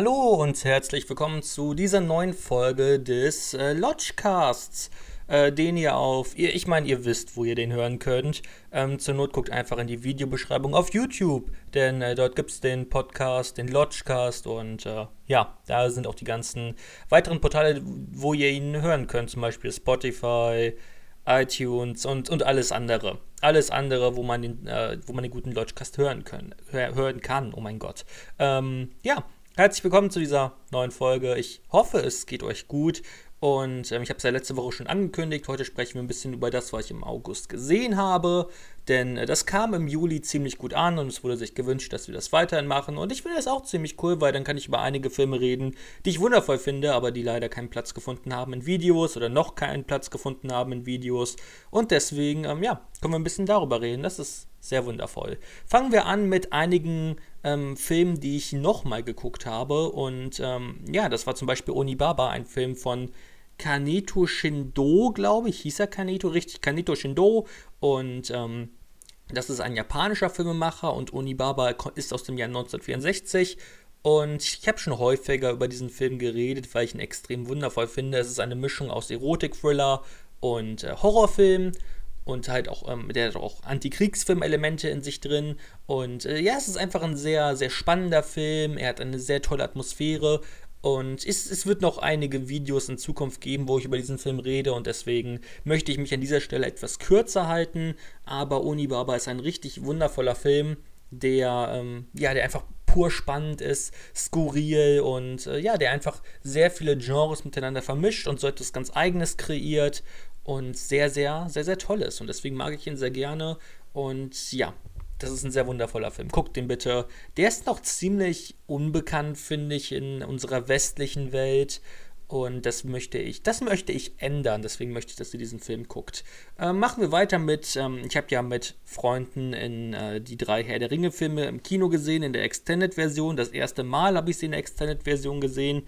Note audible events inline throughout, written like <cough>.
Hallo und herzlich willkommen zu dieser neuen Folge des äh, Lodgecasts, äh, den ihr auf, ihr, ich meine, ihr wisst, wo ihr den hören könnt. Ähm, zur Not guckt einfach in die Videobeschreibung auf YouTube, denn äh, dort gibt es den Podcast, den Lodgecast und äh, ja, da sind auch die ganzen weiteren Portale, wo ihr ihn hören könnt, zum Beispiel Spotify, iTunes und, und alles andere. Alles andere, wo man den, äh, wo man den guten Lodgecast hören, können, hören kann, oh mein Gott. Ähm, ja, Herzlich willkommen zu dieser neuen Folge. Ich hoffe, es geht euch gut. Und ähm, ich habe es ja letzte Woche schon angekündigt. Heute sprechen wir ein bisschen über das, was ich im August gesehen habe. Denn äh, das kam im Juli ziemlich gut an und es wurde sich gewünscht, dass wir das weiterhin machen. Und ich finde das auch ziemlich cool, weil dann kann ich über einige Filme reden, die ich wundervoll finde, aber die leider keinen Platz gefunden haben in Videos oder noch keinen Platz gefunden haben in Videos. Und deswegen, ähm, ja, können wir ein bisschen darüber reden. Das ist sehr wundervoll. Fangen wir an mit einigen ähm, Filmen, die ich nochmal geguckt habe. Und ähm, ja, das war zum Beispiel Onibaba, ein Film von Kaneto Shindo, glaube ich. Hieß er Kaneto? Richtig, Kaneto Shindo. Und ähm, das ist ein japanischer Filmemacher und Onibaba ist aus dem Jahr 1964. Und ich habe schon häufiger über diesen Film geredet, weil ich ihn extrem wundervoll finde. Es ist eine Mischung aus Erotik-Thriller und äh, Horrorfilm und halt auch, ähm, der hat auch Antikriegsfilm-Elemente in sich drin. Und äh, ja, es ist einfach ein sehr, sehr spannender Film. Er hat eine sehr tolle Atmosphäre. Und es, es wird noch einige Videos in Zukunft geben, wo ich über diesen Film rede. Und deswegen möchte ich mich an dieser Stelle etwas kürzer halten. Aber Onibaba ist ein richtig wundervoller Film, der, ähm, ja, der einfach pur spannend ist, skurril und äh, ja, der einfach sehr viele Genres miteinander vermischt und so etwas ganz Eigenes kreiert und sehr, sehr, sehr, sehr toll ist. Und deswegen mag ich ihn sehr gerne. Und ja, das ist ein sehr wundervoller Film. Guckt den bitte. Der ist noch ziemlich unbekannt, finde ich, in unserer westlichen Welt. Und das möchte ich, das möchte ich ändern. Deswegen möchte ich, dass ihr diesen Film guckt. Äh, machen wir weiter mit, ähm, ich habe ja mit Freunden in äh, die drei Herr der Ringe-Filme im Kino gesehen, in der Extended-Version. Das erste Mal habe ich sie in der Extended-Version gesehen.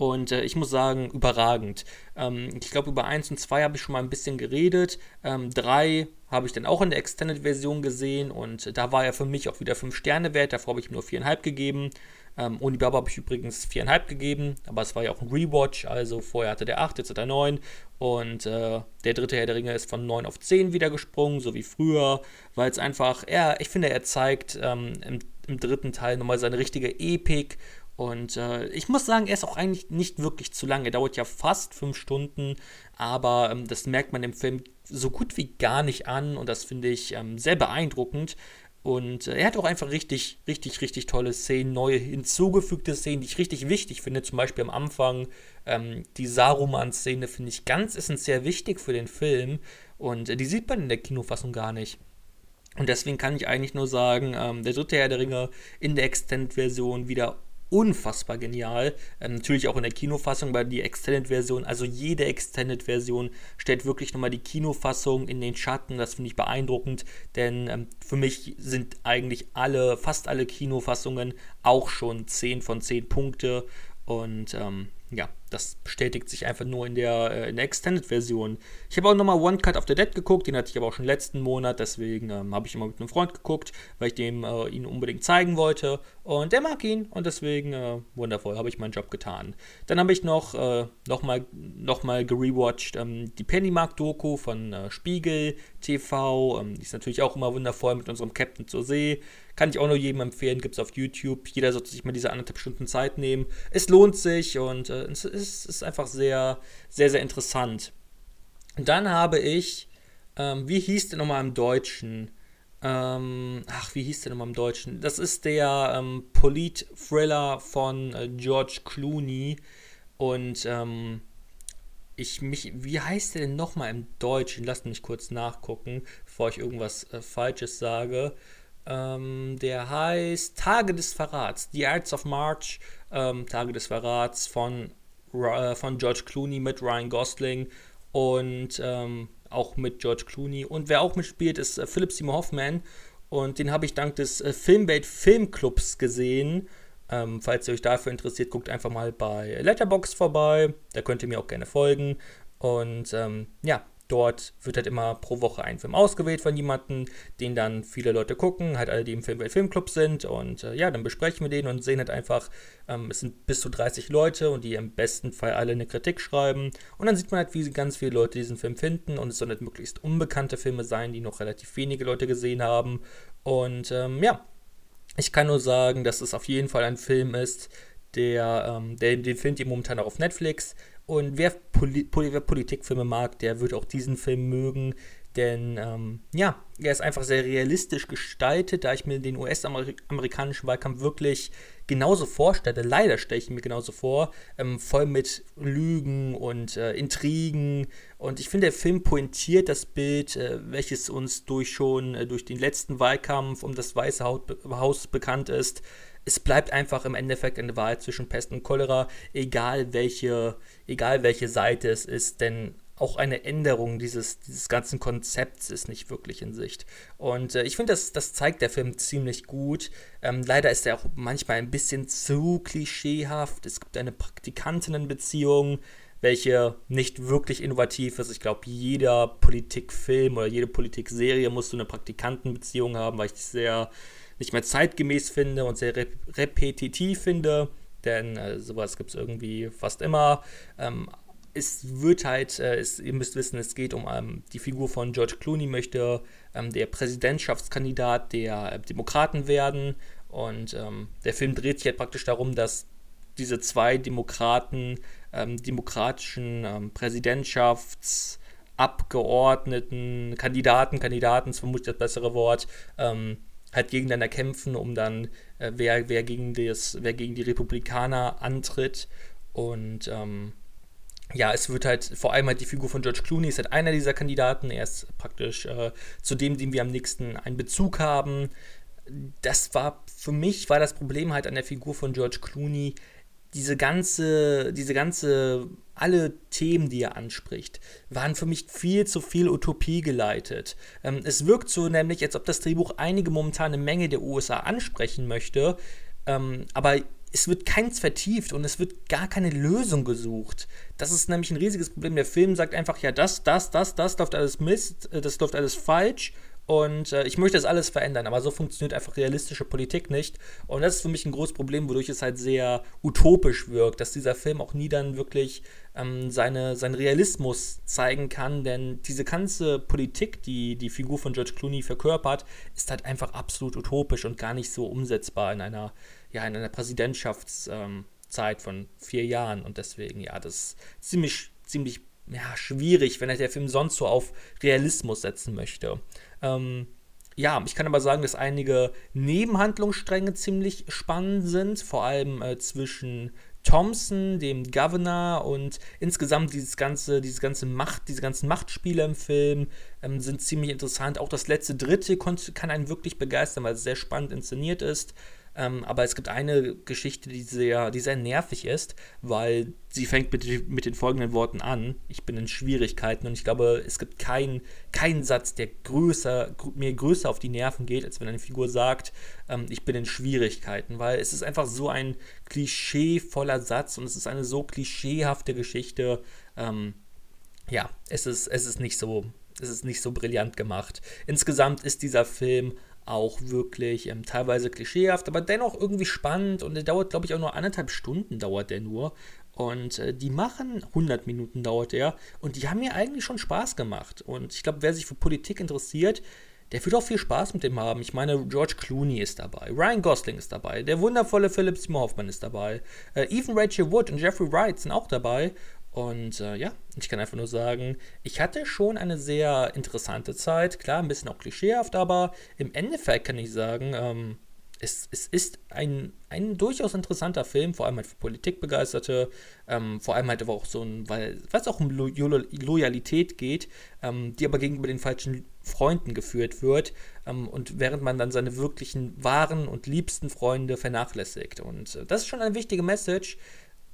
Und äh, ich muss sagen, überragend. Ähm, ich glaube, über 1 und 2 habe ich schon mal ein bisschen geredet. 3 ähm, habe ich dann auch in der Extended-Version gesehen und da war er für mich auch wieder 5 Sterne wert. Davor habe ich ihm nur 4,5 gegeben. Ähm, Onibaba habe ich übrigens 4,5 gegeben, aber es war ja auch ein Rewatch, also vorher hatte der 8, jetzt hat er 9 und äh, der dritte Herr der Ringe ist von 9 auf 10 wieder gesprungen, so wie früher, weil es einfach, er, ich finde, er zeigt ähm, im, im dritten Teil nochmal seine richtige Epik und äh, ich muss sagen, er ist auch eigentlich nicht wirklich zu lang. Er dauert ja fast fünf Stunden, aber ähm, das merkt man im Film so gut wie gar nicht an und das finde ich ähm, sehr beeindruckend. Und äh, er hat auch einfach richtig, richtig, richtig tolle Szenen, neue hinzugefügte Szenen, die ich richtig wichtig finde. Zum Beispiel am Anfang ähm, die Saruman-Szene finde ich ganz essentiell wichtig für den Film und äh, die sieht man in der Kinofassung gar nicht. Und deswegen kann ich eigentlich nur sagen, ähm, der dritte Herr der Ringe in der Extended-Version wieder unfassbar genial. Ähm, natürlich auch in der Kinofassung, weil die Extended-Version, also jede Extended-Version stellt wirklich nochmal die Kinofassung in den Schatten. Das finde ich beeindruckend, denn ähm, für mich sind eigentlich alle, fast alle Kinofassungen auch schon 10 von 10 Punkte. Und ähm, ja, das bestätigt sich einfach nur in der, äh, in der Extended-Version. Ich habe auch nochmal One Cut of the Dead geguckt, den hatte ich aber auch schon letzten Monat, deswegen ähm, habe ich immer mit einem Freund geguckt, weil ich dem äh, ihn unbedingt zeigen wollte. Und der mag ihn und deswegen äh, wundervoll, habe ich meinen Job getan. Dann habe ich noch äh, nochmal noch mal gerewatcht ähm, die Pennymark-Doku von äh, Spiegel TV. Ähm, die ist natürlich auch immer wundervoll mit unserem Captain zur See. Kann ich auch nur jedem empfehlen, gibt es auf YouTube. Jeder sollte sich mal diese anderthalb Stunden Zeit nehmen. Es lohnt sich und äh, es ist, ist, einfach sehr, sehr, sehr interessant. Und dann habe ich, ähm, wie hieß der nochmal im Deutschen? Ähm, ach, wie hieß der nochmal im Deutschen? Das ist der ähm, Polit-Thriller von äh, George Clooney. Und ähm, ich mich, wie heißt der denn nochmal im Deutschen? Lasst mich kurz nachgucken, bevor ich irgendwas äh, Falsches sage. Ähm, der heißt Tage des Verrats, The Arts of March, ähm, Tage des Verrats von, äh, von George Clooney mit Ryan Gosling und ähm, auch mit George Clooney. Und wer auch mitspielt, ist äh, Philip Seymour Hoffman. Und den habe ich dank des äh, Filmbait Filmclubs gesehen. Ähm, falls ihr euch dafür interessiert, guckt einfach mal bei Letterbox vorbei. Da könnt ihr mir auch gerne folgen. Und ähm, ja, Dort wird halt immer pro Woche ein Film ausgewählt von jemandem, den dann viele Leute gucken, halt alle, die im Filmwelt Filmclub sind. Und äh, ja, dann besprechen wir den und sehen halt einfach, ähm, es sind bis zu 30 Leute und die im besten Fall alle eine Kritik schreiben. Und dann sieht man halt, wie ganz viele Leute diesen Film finden. Und es sollen halt möglichst unbekannte Filme sein, die noch relativ wenige Leute gesehen haben. Und ähm, ja, ich kann nur sagen, dass es auf jeden Fall ein Film ist, der, ähm, der den findet ihr momentan auch auf Netflix. Und wer, Poli wer Politikfilme mag, der wird auch diesen Film mögen. Denn ähm, ja, er ist einfach sehr realistisch gestaltet, da ich mir den US-amerikanischen Wahlkampf wirklich genauso vorstelle. Leider stelle ich ihn mir genauso vor, ähm, voll mit Lügen und äh, Intrigen. Und ich finde, der Film pointiert das Bild, äh, welches uns durch schon äh, durch den letzten Wahlkampf um das Weiße Haus bekannt ist es bleibt einfach im Endeffekt eine Wahl zwischen Pest und Cholera, egal welche, egal welche Seite es ist, denn auch eine Änderung dieses, dieses ganzen Konzepts ist nicht wirklich in Sicht. Und äh, ich finde, das, das zeigt der Film ziemlich gut. Ähm, leider ist er auch manchmal ein bisschen zu klischeehaft. Es gibt eine Praktikantinnenbeziehung, welche nicht wirklich innovativ ist. Ich glaube, jeder Politikfilm oder jede Politikserie muss so eine Praktikantenbeziehung haben, weil ich sehr nicht mehr zeitgemäß finde und sehr rep repetitiv finde, denn äh, sowas gibt es irgendwie fast immer. Ähm, es wird halt, äh, es, ihr müsst wissen, es geht um ähm, die Figur von George Clooney, möchte ähm, der Präsidentschaftskandidat der äh, Demokraten werden. Und ähm, der Film dreht sich halt praktisch darum, dass diese zwei Demokraten, ähm, demokratischen ähm, Präsidentschaftsabgeordneten, Kandidaten, Kandidaten ist vermutlich das bessere Wort, ähm, halt gegeneinander kämpfen, um dann, äh, wer, wer, gegen das, wer gegen die Republikaner antritt. Und ähm, ja, es wird halt vor allem halt die Figur von George Clooney ist halt einer dieser Kandidaten. Er ist praktisch äh, zu dem, dem wir am nächsten einen Bezug haben. Das war für mich war das Problem halt an der Figur von George Clooney diese ganze, diese ganze, alle Themen, die er anspricht, waren für mich viel zu viel Utopie geleitet. Ähm, es wirkt so nämlich, als ob das Drehbuch einige momentane Menge der USA ansprechen möchte, ähm, aber es wird keins vertieft und es wird gar keine Lösung gesucht. Das ist nämlich ein riesiges Problem. Der Film sagt einfach, ja, das, das, das, das läuft alles Mist, äh, das läuft alles falsch und äh, ich möchte das alles verändern, aber so funktioniert einfach realistische Politik nicht. Und das ist für mich ein großes Problem, wodurch es halt sehr utopisch wirkt, dass dieser Film auch nie dann wirklich ähm, seine, seinen Realismus zeigen kann. Denn diese ganze Politik, die die Figur von George Clooney verkörpert, ist halt einfach absolut utopisch und gar nicht so umsetzbar in einer, ja, in einer Präsidentschaftszeit ähm, von vier Jahren. Und deswegen, ja, das ist ziemlich, ziemlich ja, schwierig, wenn der Film sonst so auf Realismus setzen möchte. Ähm, ja, ich kann aber sagen, dass einige Nebenhandlungsstränge ziemlich spannend sind, vor allem äh, zwischen Thompson, dem Governor und insgesamt dieses ganze, diese ganze Macht, diese ganzen Machtspiele im Film ähm, sind ziemlich interessant. Auch das letzte Dritte kann einen wirklich begeistern, weil es sehr spannend inszeniert ist. Ähm, aber es gibt eine Geschichte, die sehr, die sehr nervig ist, weil sie fängt mit, mit den folgenden Worten an. Ich bin in Schwierigkeiten und ich glaube, es gibt keinen kein Satz, der größer, mir größer auf die Nerven geht, als wenn eine Figur sagt, ähm, ich bin in Schwierigkeiten, weil es ist einfach so ein klischeevoller Satz und es ist eine so klischeehafte Geschichte. Ähm, ja, es ist, es ist nicht so, es ist nicht so brillant gemacht. Insgesamt ist dieser Film auch wirklich ähm, teilweise klischeehaft, aber dennoch irgendwie spannend und der dauert, glaube ich, auch nur anderthalb Stunden dauert der nur. Und äh, die machen 100 Minuten dauert der und die haben mir eigentlich schon Spaß gemacht. Und ich glaube, wer sich für Politik interessiert, der wird auch viel Spaß mit dem haben. Ich meine, George Clooney ist dabei, Ryan Gosling ist dabei, der wundervolle Philip Seymour Hoffman ist dabei, äh, even Rachel Wood und Jeffrey Wright sind auch dabei. Und äh, ja, ich kann einfach nur sagen, ich hatte schon eine sehr interessante Zeit. Klar, ein bisschen auch klischeehaft, aber im Endeffekt kann ich sagen, ähm, es, es, ist ein, ein durchaus interessanter Film, vor allem halt für Politikbegeisterte, ähm, vor allem halt aber auch so ein, weil es auch um Lo Loyalität geht, ähm, die aber gegenüber den falschen Freunden geführt wird ähm, und während man dann seine wirklichen wahren und liebsten Freunde vernachlässigt. Und äh, das ist schon eine wichtige Message,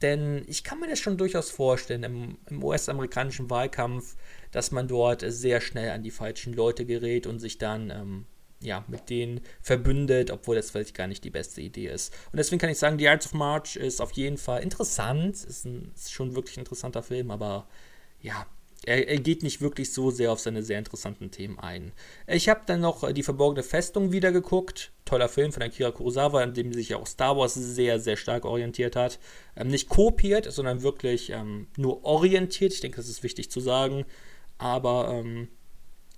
denn ich kann mir das schon durchaus vorstellen im, im US-amerikanischen Wahlkampf, dass man dort sehr schnell an die falschen Leute gerät und sich dann ähm, ja, mit denen verbündet, obwohl das vielleicht gar nicht die beste Idee ist. Und deswegen kann ich sagen, The Arts of March ist auf jeden Fall interessant, ist, ein, ist schon wirklich ein interessanter Film, aber ja, er, er, geht nicht wirklich so sehr auf seine sehr interessanten Themen ein. Ich habe dann noch äh, die verborgene Festung wieder geguckt. Toller Film von Akira Kurosawa, in dem sich auch Star Wars sehr, sehr stark orientiert hat. Ähm, nicht kopiert, sondern wirklich ähm, nur orientiert. Ich denke, das ist wichtig zu sagen. Aber ähm,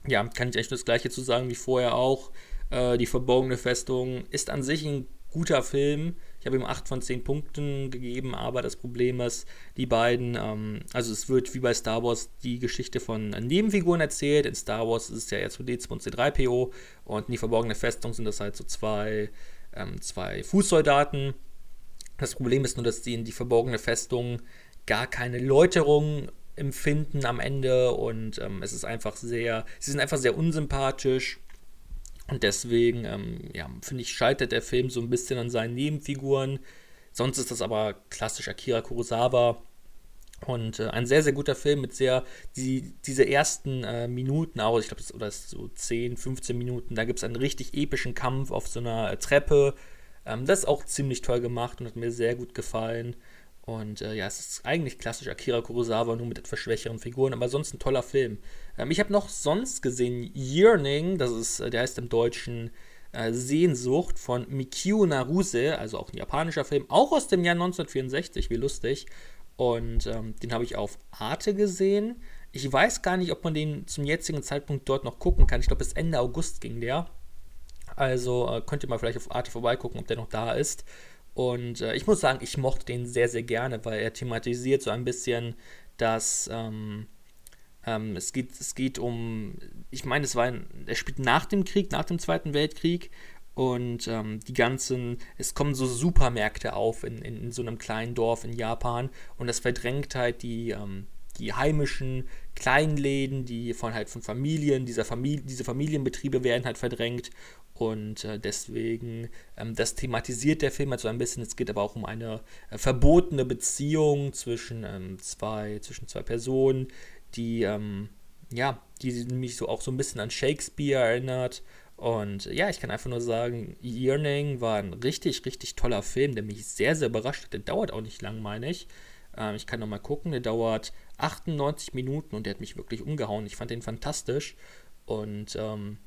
ja, kann ich eigentlich nur das Gleiche zu sagen wie vorher auch. Äh, die verborgene Festung ist an sich ein guter Film. Ich habe ihm 8 von 10 Punkten gegeben, aber das Problem ist, die beiden, ähm, also es wird wie bei Star Wars die Geschichte von Nebenfiguren erzählt. In Star Wars ist es ja R2D2 und C3PO und in die verborgene Festung sind das halt so zwei, ähm, zwei Fußsoldaten. Das Problem ist nur, dass die in die verborgene Festung gar keine Läuterung empfinden am Ende und ähm, es ist einfach sehr, sie sind einfach sehr unsympathisch und deswegen, ähm, ja, finde ich, scheitert der Film so ein bisschen an seinen Nebenfiguren. Sonst ist das aber klassisch Akira Kurosawa. Und äh, ein sehr, sehr guter Film mit sehr, die, diese ersten äh, Minuten auch, ich glaube, oder so 10, 15 Minuten, da gibt es einen richtig epischen Kampf auf so einer äh, Treppe. Ähm, das ist auch ziemlich toll gemacht und hat mir sehr gut gefallen. Und äh, ja, es ist eigentlich klassisch Akira Kurosawa, nur mit etwas schwächeren Figuren, aber sonst ein toller Film. Ähm, ich habe noch sonst gesehen Yearning, das ist, äh, der heißt im Deutschen äh, Sehnsucht von Mikio Naruse, also auch ein japanischer Film, auch aus dem Jahr 1964, wie lustig. Und ähm, den habe ich auf Arte gesehen. Ich weiß gar nicht, ob man den zum jetzigen Zeitpunkt dort noch gucken kann. Ich glaube, bis Ende August ging der. Also äh, könnt ihr mal vielleicht auf Arte vorbeigucken, ob der noch da ist. Und äh, ich muss sagen, ich mochte den sehr, sehr gerne, weil er thematisiert so ein bisschen, dass ähm, ähm, es, geht, es geht um, ich meine, es war ein, er spielt nach dem Krieg, nach dem Zweiten Weltkrieg und ähm, die ganzen, es kommen so Supermärkte auf in, in, in, so einem kleinen Dorf in Japan und das verdrängt halt die, ähm, die heimischen Kleinläden, die von halt von Familien, dieser Familie, diese Familienbetriebe werden halt verdrängt und äh, deswegen, ähm, das thematisiert der Film halt so ein bisschen. Es geht aber auch um eine äh, verbotene Beziehung zwischen, ähm, zwei, zwischen zwei Personen, die, ähm, ja, die mich so auch so ein bisschen an Shakespeare erinnert. Und ja, ich kann einfach nur sagen, Yearning war ein richtig, richtig toller Film, der mich sehr, sehr überrascht hat. Der dauert auch nicht lang, meine ich. Ähm, ich kann nochmal gucken, der dauert 98 Minuten und der hat mich wirklich umgehauen. Ich fand den fantastisch. Und ähm,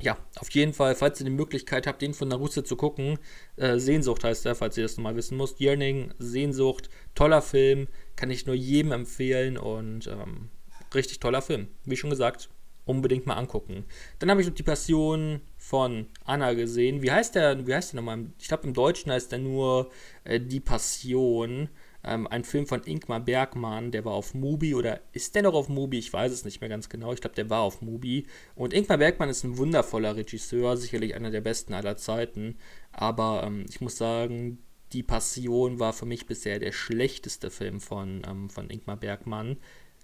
ja, auf jeden Fall, falls ihr die Möglichkeit habt, den von Naruto zu gucken, äh, Sehnsucht heißt er, falls ihr das nochmal wissen müsst. Yearning, Sehnsucht, toller Film, kann ich nur jedem empfehlen und ähm, richtig toller Film. Wie schon gesagt, unbedingt mal angucken. Dann habe ich noch die Passion von Anna gesehen. Wie heißt der, wie heißt der nochmal? Ich glaube, im Deutschen heißt der nur äh, Die Passion. Ähm, ein Film von Ingmar Bergmann, der war auf Mubi oder ist der noch auf Mubi? Ich weiß es nicht mehr ganz genau. Ich glaube, der war auf Mubi. Und Ingmar Bergmann ist ein wundervoller Regisseur, sicherlich einer der besten aller Zeiten. Aber ähm, ich muss sagen, Die Passion war für mich bisher der schlechteste Film von, ähm, von Ingmar Bergmann.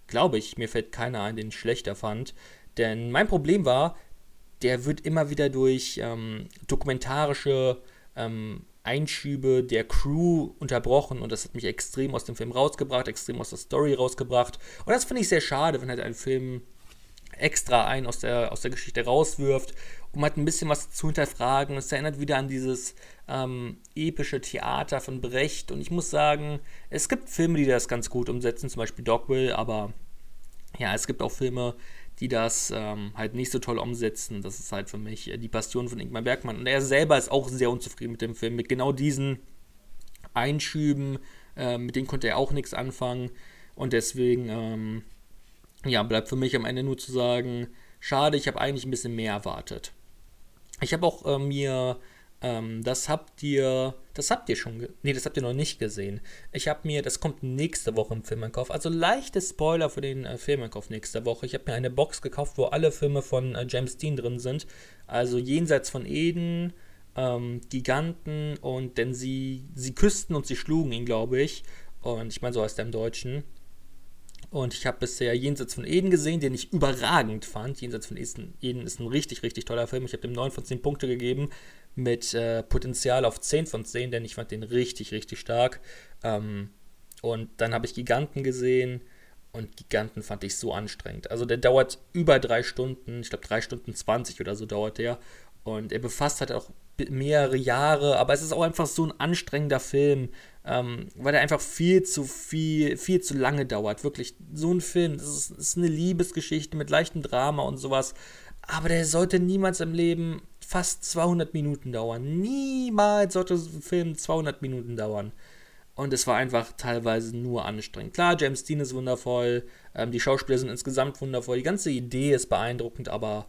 Glaube ich, mir fällt keiner ein, den ich schlechter fand. Denn mein Problem war, der wird immer wieder durch ähm, dokumentarische ähm, Einschübe der Crew unterbrochen und das hat mich extrem aus dem Film rausgebracht, extrem aus der Story rausgebracht. Und das finde ich sehr schade, wenn halt ein Film extra einen aus der, aus der Geschichte rauswirft, um halt ein bisschen was zu hinterfragen. Es erinnert wieder an dieses ähm, epische Theater von Brecht und ich muss sagen, es gibt Filme, die das ganz gut umsetzen, zum Beispiel Dogville, aber ja, es gibt auch Filme, die das ähm, halt nicht so toll umsetzen. Das ist halt für mich äh, die Passion von Ingmar Bergmann. Und er selber ist auch sehr unzufrieden mit dem Film, mit genau diesen Einschüben. Äh, mit denen konnte er auch nichts anfangen. Und deswegen, ähm, ja, bleibt für mich am Ende nur zu sagen, schade, ich habe eigentlich ein bisschen mehr erwartet. Ich habe auch äh, mir ähm, das habt ihr, das habt ihr schon, nee, das habt ihr noch nicht gesehen. Ich habe mir, das kommt nächste Woche im Filmeinkauf, also leichte Spoiler für den äh, Filmeinkauf nächste Woche. Ich habe mir eine Box gekauft, wo alle Filme von äh, James Dean drin sind. Also Jenseits von Eden, ähm, Giganten und denn sie, sie küssten und sie schlugen ihn, glaube ich. Und ich meine, so heißt er im Deutschen. Und ich habe bisher Jenseits von Eden gesehen, den ich überragend fand. Jenseits von Eden ist ein richtig, richtig toller Film. Ich habe dem 9 von 10 Punkte gegeben mit äh, Potenzial auf 10 von 10, denn ich fand den richtig, richtig stark. Ähm, und dann habe ich Giganten gesehen und Giganten fand ich so anstrengend. Also der dauert über drei Stunden, ich glaube drei Stunden 20 oder so dauert der. Und er befasst halt auch mehrere Jahre, aber es ist auch einfach so ein anstrengender Film, ähm, weil er einfach viel zu viel, viel zu lange dauert. Wirklich, so ein Film, das ist, das ist eine Liebesgeschichte mit leichtem Drama und sowas, aber der sollte niemals im Leben fast 200 Minuten dauern. Niemals sollte ein Film 200 Minuten dauern. Und es war einfach teilweise nur anstrengend. Klar, James Dean ist wundervoll, ähm, die Schauspieler sind insgesamt wundervoll, die ganze Idee ist beeindruckend, aber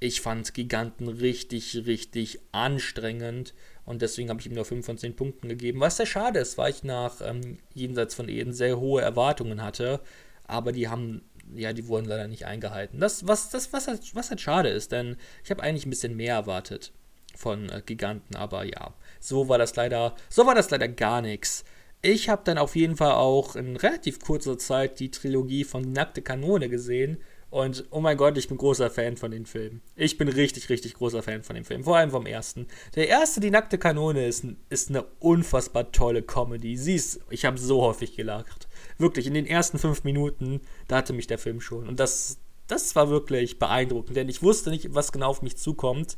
ich fand Giganten richtig, richtig anstrengend. Und deswegen habe ich ihm nur 5 von 10 Punkten gegeben. Was sehr schade ist, weil ich nach ähm, Jenseits von Eden sehr hohe Erwartungen hatte. Aber die haben, ja, die wurden leider nicht eingehalten. Das, was, das, was, halt, was halt schade ist, denn ich habe eigentlich ein bisschen mehr erwartet von äh, Giganten. Aber ja, so war das leider, so war das leider gar nichts. Ich habe dann auf jeden Fall auch in relativ kurzer Zeit die Trilogie von nackte Kanone gesehen. Und oh mein Gott, ich bin großer Fan von den Filmen. Ich bin richtig, richtig großer Fan von den Filmen. Vor allem vom ersten. Der erste, Die nackte Kanone, ist, ist eine unfassbar tolle Comedy. Sie ist, ich habe so häufig gelacht. Wirklich, in den ersten fünf Minuten, da hatte mich der Film schon. Und das, das war wirklich beeindruckend, denn ich wusste nicht, was genau auf mich zukommt.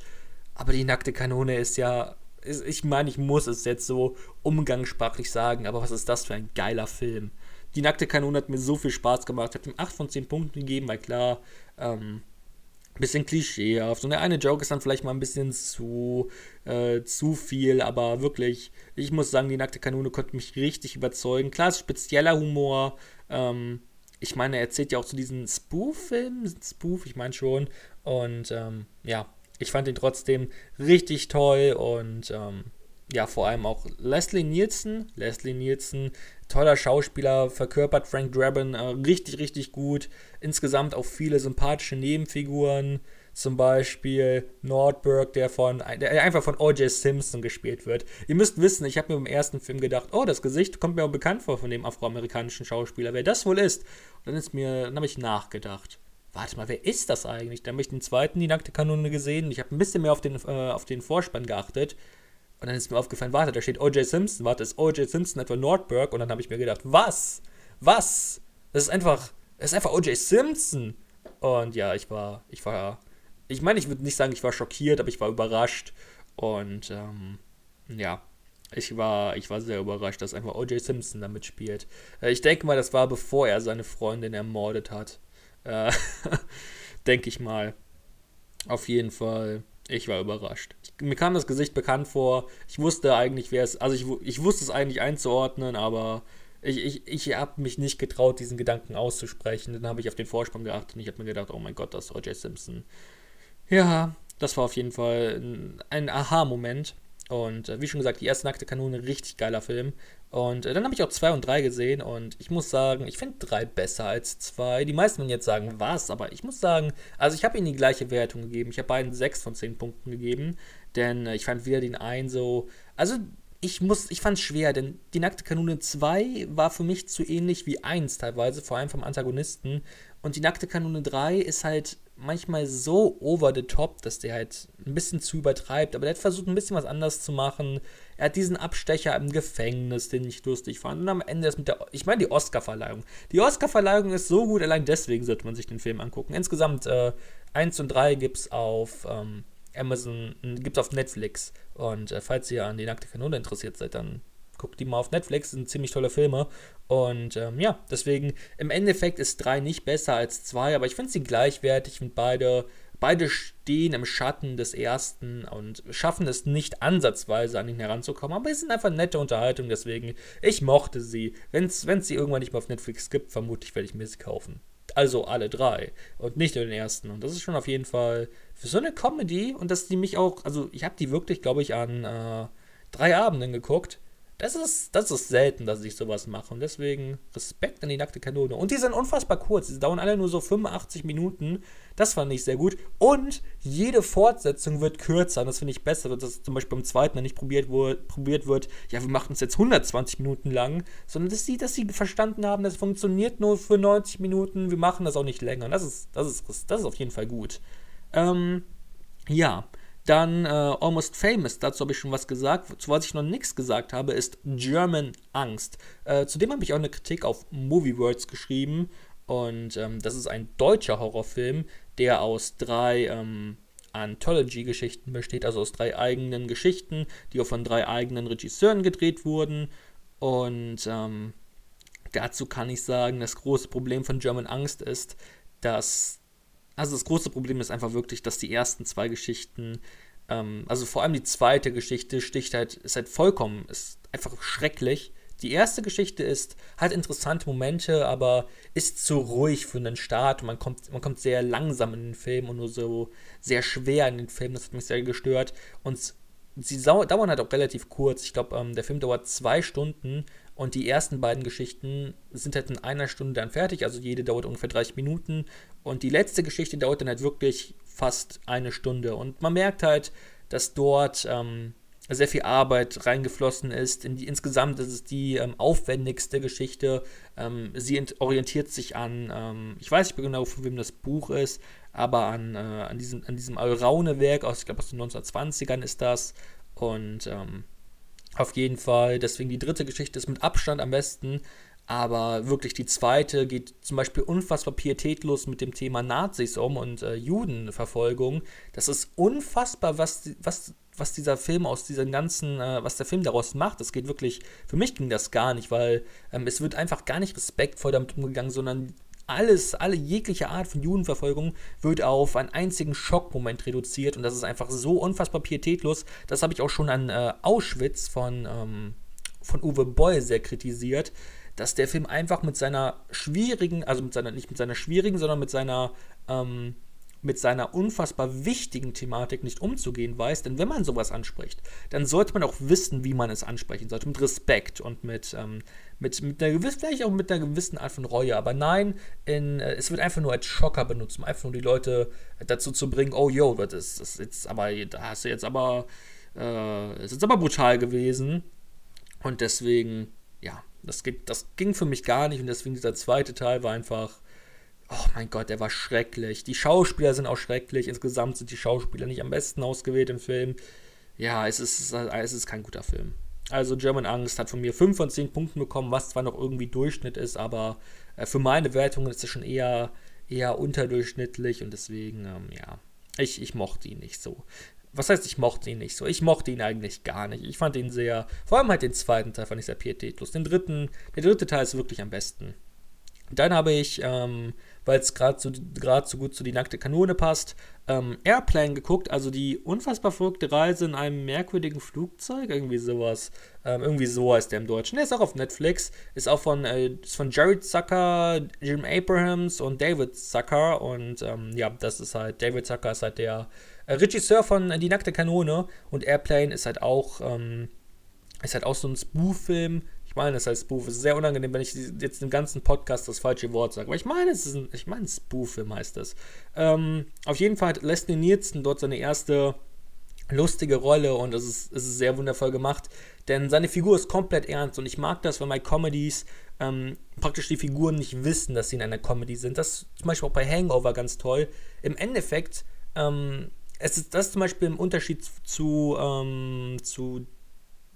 Aber Die nackte Kanone ist ja ich meine, ich muss es jetzt so umgangssprachlich sagen, aber was ist das für ein geiler Film? Die nackte Kanone hat mir so viel Spaß gemacht. Ich habe ihm 8 von 10 Punkten gegeben, weil klar, ähm, bisschen klischeehaft. Und der eine Joke ist dann vielleicht mal ein bisschen zu, äh, zu viel, aber wirklich, ich muss sagen, die nackte Kanone konnte mich richtig überzeugen. Klar, ist spezieller Humor. Ähm, ich meine, er erzählt ja auch zu diesen Spoof-Filmen. Spoof, ich meine schon. Und ähm, ja, ich fand ihn trotzdem richtig toll und ähm, ja, vor allem auch Leslie Nielsen. Leslie Nielsen, toller Schauspieler, verkörpert Frank Drabin äh, richtig, richtig gut. Insgesamt auch viele sympathische Nebenfiguren. Zum Beispiel Nordberg, der von der einfach von O.J. Simpson gespielt wird. Ihr müsst wissen, ich habe mir im ersten Film gedacht, oh, das Gesicht kommt mir auch bekannt vor von dem afroamerikanischen Schauspieler, wer das wohl ist. Und dann ist mir, dann habe ich nachgedacht warte mal, wer ist das eigentlich? Dann habe ich den zweiten, die nackte Kanone gesehen. Ich habe ein bisschen mehr auf den, äh, auf den Vorspann geachtet. Und dann ist mir aufgefallen, warte, da steht O.J. Simpson. Warte, ist O.J. Simpson etwa Nordberg? Und dann habe ich mir gedacht, was? Was? Das ist einfach, das ist einfach O.J. Simpson. Und ja, ich war, ich war, ich meine, ich würde nicht sagen, ich war schockiert, aber ich war überrascht. Und ähm, ja, ich war, ich war sehr überrascht, dass einfach O.J. Simpson damit spielt. Äh, ich denke mal, das war bevor er seine Freundin ermordet hat. Äh, <laughs> Denke ich mal. Auf jeden Fall. Ich war überrascht. Mir kam das Gesicht bekannt vor. Ich wusste eigentlich, wer es. Also ich, ich wusste es eigentlich einzuordnen, aber ich, ich, ich habe mich nicht getraut, diesen Gedanken auszusprechen. Dann habe ich auf den Vorsprung geachtet und ich habe mir gedacht, oh mein Gott, das ist O.J. Simpson. Ja, das war auf jeden Fall ein, ein Aha-Moment. Und äh, wie schon gesagt, die erste nackte Kanone, richtig geiler Film. Und äh, dann habe ich auch 2 und 3 gesehen und ich muss sagen, ich finde 3 besser als 2. Die meisten werden jetzt sagen, was, aber ich muss sagen, also ich habe ihnen die gleiche Wertung gegeben. Ich habe beiden 6 von 10 Punkten gegeben, denn äh, ich fand wieder den einen so, also ich muss, ich fand es schwer, denn die nackte Kanone 2 war für mich zu ähnlich wie 1 teilweise, vor allem vom Antagonisten. Und die nackte Kanone 3 ist halt manchmal so over the top, dass der halt ein bisschen zu übertreibt. Aber der hat versucht, ein bisschen was anders zu machen. Er hat diesen Abstecher im Gefängnis, den ich lustig fand. Und am Ende ist mit der, ich meine, die Oscar-Verleihung. Die Oscar-Verleihung ist so gut, allein deswegen sollte man sich den Film angucken. Insgesamt äh, 1 und 3 gibt es auf ähm, Amazon, gibt es auf Netflix. Und äh, falls ihr an die nackte Kanone interessiert seid, dann guckt die mal auf Netflix, sind ziemlich tolle Filme. Und ähm, ja, deswegen im Endeffekt ist 3 nicht besser als 2, aber ich finde sie gleichwertig und beide, beide stehen im Schatten des ersten und schaffen es nicht ansatzweise an ihn heranzukommen, aber es sind einfach nette Unterhaltung, deswegen ich mochte sie. Wenn es sie irgendwann nicht mehr auf Netflix gibt, vermutlich werde ich mir sie kaufen. Also alle drei und nicht nur den ersten. Und das ist schon auf jeden Fall für so eine Comedy und dass die mich auch, also ich habe die wirklich, glaube ich, an äh, drei Abenden geguckt das ist, das ist selten, dass ich sowas mache. Und deswegen Respekt an die nackte Kanone. Und die sind unfassbar kurz. Die dauern alle nur so 85 Minuten. Das fand ich sehr gut. Und jede Fortsetzung wird kürzer. Und das finde ich besser, dass zum Beispiel beim zweiten nicht probiert, wo, probiert wird, ja, wir machen es jetzt 120 Minuten lang. Sondern dass sie, dass sie verstanden haben, das funktioniert nur für 90 Minuten. Wir machen das auch nicht länger. Und das ist, das ist, das ist auf jeden Fall gut. Ähm, ja. Dann äh, Almost Famous, dazu habe ich schon was gesagt. Zu was ich noch nichts gesagt habe, ist German Angst. Äh, zudem habe ich auch eine Kritik auf Movie Words geschrieben. Und ähm, das ist ein deutscher Horrorfilm, der aus drei, ähm, Anthology-Geschichten besteht, also aus drei eigenen Geschichten, die auch von drei eigenen Regisseuren gedreht wurden. Und ähm, dazu kann ich sagen, das große Problem von German Angst ist, dass, also das große Problem ist einfach wirklich, dass die ersten zwei Geschichten, ähm, also vor allem die zweite Geschichte sticht halt, ist halt vollkommen, ist einfach schrecklich die erste Geschichte ist, hat interessante Momente, aber ist zu ruhig für einen Start. Man kommt, man kommt sehr langsam in den Film und nur so sehr schwer in den Film. Das hat mich sehr gestört. Und sie dauern halt auch relativ kurz. Ich glaube, ähm, der Film dauert zwei Stunden und die ersten beiden Geschichten sind halt in einer Stunde dann fertig. Also jede dauert ungefähr 30 Minuten. Und die letzte Geschichte dauert dann halt wirklich fast eine Stunde. Und man merkt halt, dass dort ähm, sehr viel Arbeit reingeflossen ist. In die, insgesamt ist es die ähm, aufwendigste Geschichte. Ähm, sie orientiert sich an, ähm, ich weiß nicht genau, von wem das Buch ist, aber an, äh, an diesem, an diesem Alraune-Werk aus, ich glaube, aus den 1920ern ist das. Und ähm, auf jeden Fall, deswegen die dritte Geschichte ist mit Abstand am besten. Aber wirklich die zweite geht zum Beispiel unfassbar pietätlos mit dem Thema Nazis um und äh, Judenverfolgung. Das ist unfassbar, was, was was dieser Film aus diesem ganzen, äh, was der Film daraus macht, das geht wirklich, für mich ging das gar nicht, weil ähm, es wird einfach gar nicht respektvoll damit umgegangen, sondern alles, alle jegliche Art von Judenverfolgung wird auf einen einzigen Schockmoment reduziert und das ist einfach so unfassbar pietätlos. Das habe ich auch schon an äh, Auschwitz von, ähm, von Uwe Boll sehr kritisiert, dass der Film einfach mit seiner schwierigen, also mit seiner, nicht mit seiner schwierigen, sondern mit seiner ähm, mit seiner unfassbar wichtigen Thematik nicht umzugehen weiß, denn wenn man sowas anspricht, dann sollte man auch wissen, wie man es ansprechen sollte, mit Respekt und mit, ähm, mit, mit einer gewissen, vielleicht auch mit einer gewissen Art von Reue. Aber nein, in, äh, es wird einfach nur als Schocker benutzt, um einfach nur die Leute dazu zu bringen, oh yo, das ist, das ist jetzt aber, da hast du jetzt aber, äh, es ist aber brutal gewesen. Und deswegen, ja, das, geht, das ging für mich gar nicht und deswegen dieser zweite Teil war einfach oh mein Gott, der war schrecklich. Die Schauspieler sind auch schrecklich. Insgesamt sind die Schauspieler nicht am besten ausgewählt im Film. Ja, es ist, es ist kein guter Film. Also German Angst hat von mir 5 von 10 Punkten bekommen, was zwar noch irgendwie Durchschnitt ist, aber äh, für meine Wertungen ist es schon eher, eher unterdurchschnittlich und deswegen, ähm, ja, ich, ich mochte ihn nicht so. Was heißt, ich mochte ihn nicht so? Ich mochte ihn eigentlich gar nicht. Ich fand ihn sehr, vor allem halt den zweiten Teil fand ich sehr pietätlos. Den dritten, der dritte Teil ist wirklich am besten. Dann habe ich ähm, weil es gerade so, so gut zu die nackte Kanone passt, ähm, Airplane geguckt, also die unfassbar verrückte Reise in einem merkwürdigen Flugzeug, irgendwie sowas. Ähm, irgendwie so heißt der im Deutschen. Der ist auch auf Netflix, ist auch von, äh, ist von Jared Zucker, Jim Abrahams und David Zucker. Und ähm, ja, das ist halt, David Zucker ist halt der äh, Regisseur von äh, Die nackte Kanone. Und Airplane ist halt auch, ähm, ist halt auch so ein Spoof-Film, ich meine es als Spoof. Es ist sehr unangenehm, wenn ich jetzt im ganzen Podcast das falsche Wort sage. Aber ich meine, es ist ein, ich meine, Spoof-Film heißt es. Ähm, auf jeden Fall hat Leslie Nielsen dort seine erste lustige Rolle und es ist, es ist sehr wundervoll gemacht, denn seine Figur ist komplett ernst und ich mag das, wenn bei Comedies ähm, praktisch die Figuren nicht wissen, dass sie in einer Comedy sind. Das ist zum Beispiel auch bei Hangover ganz toll. Im Endeffekt, ähm, es ist das zum Beispiel im Unterschied zu, ähm, zu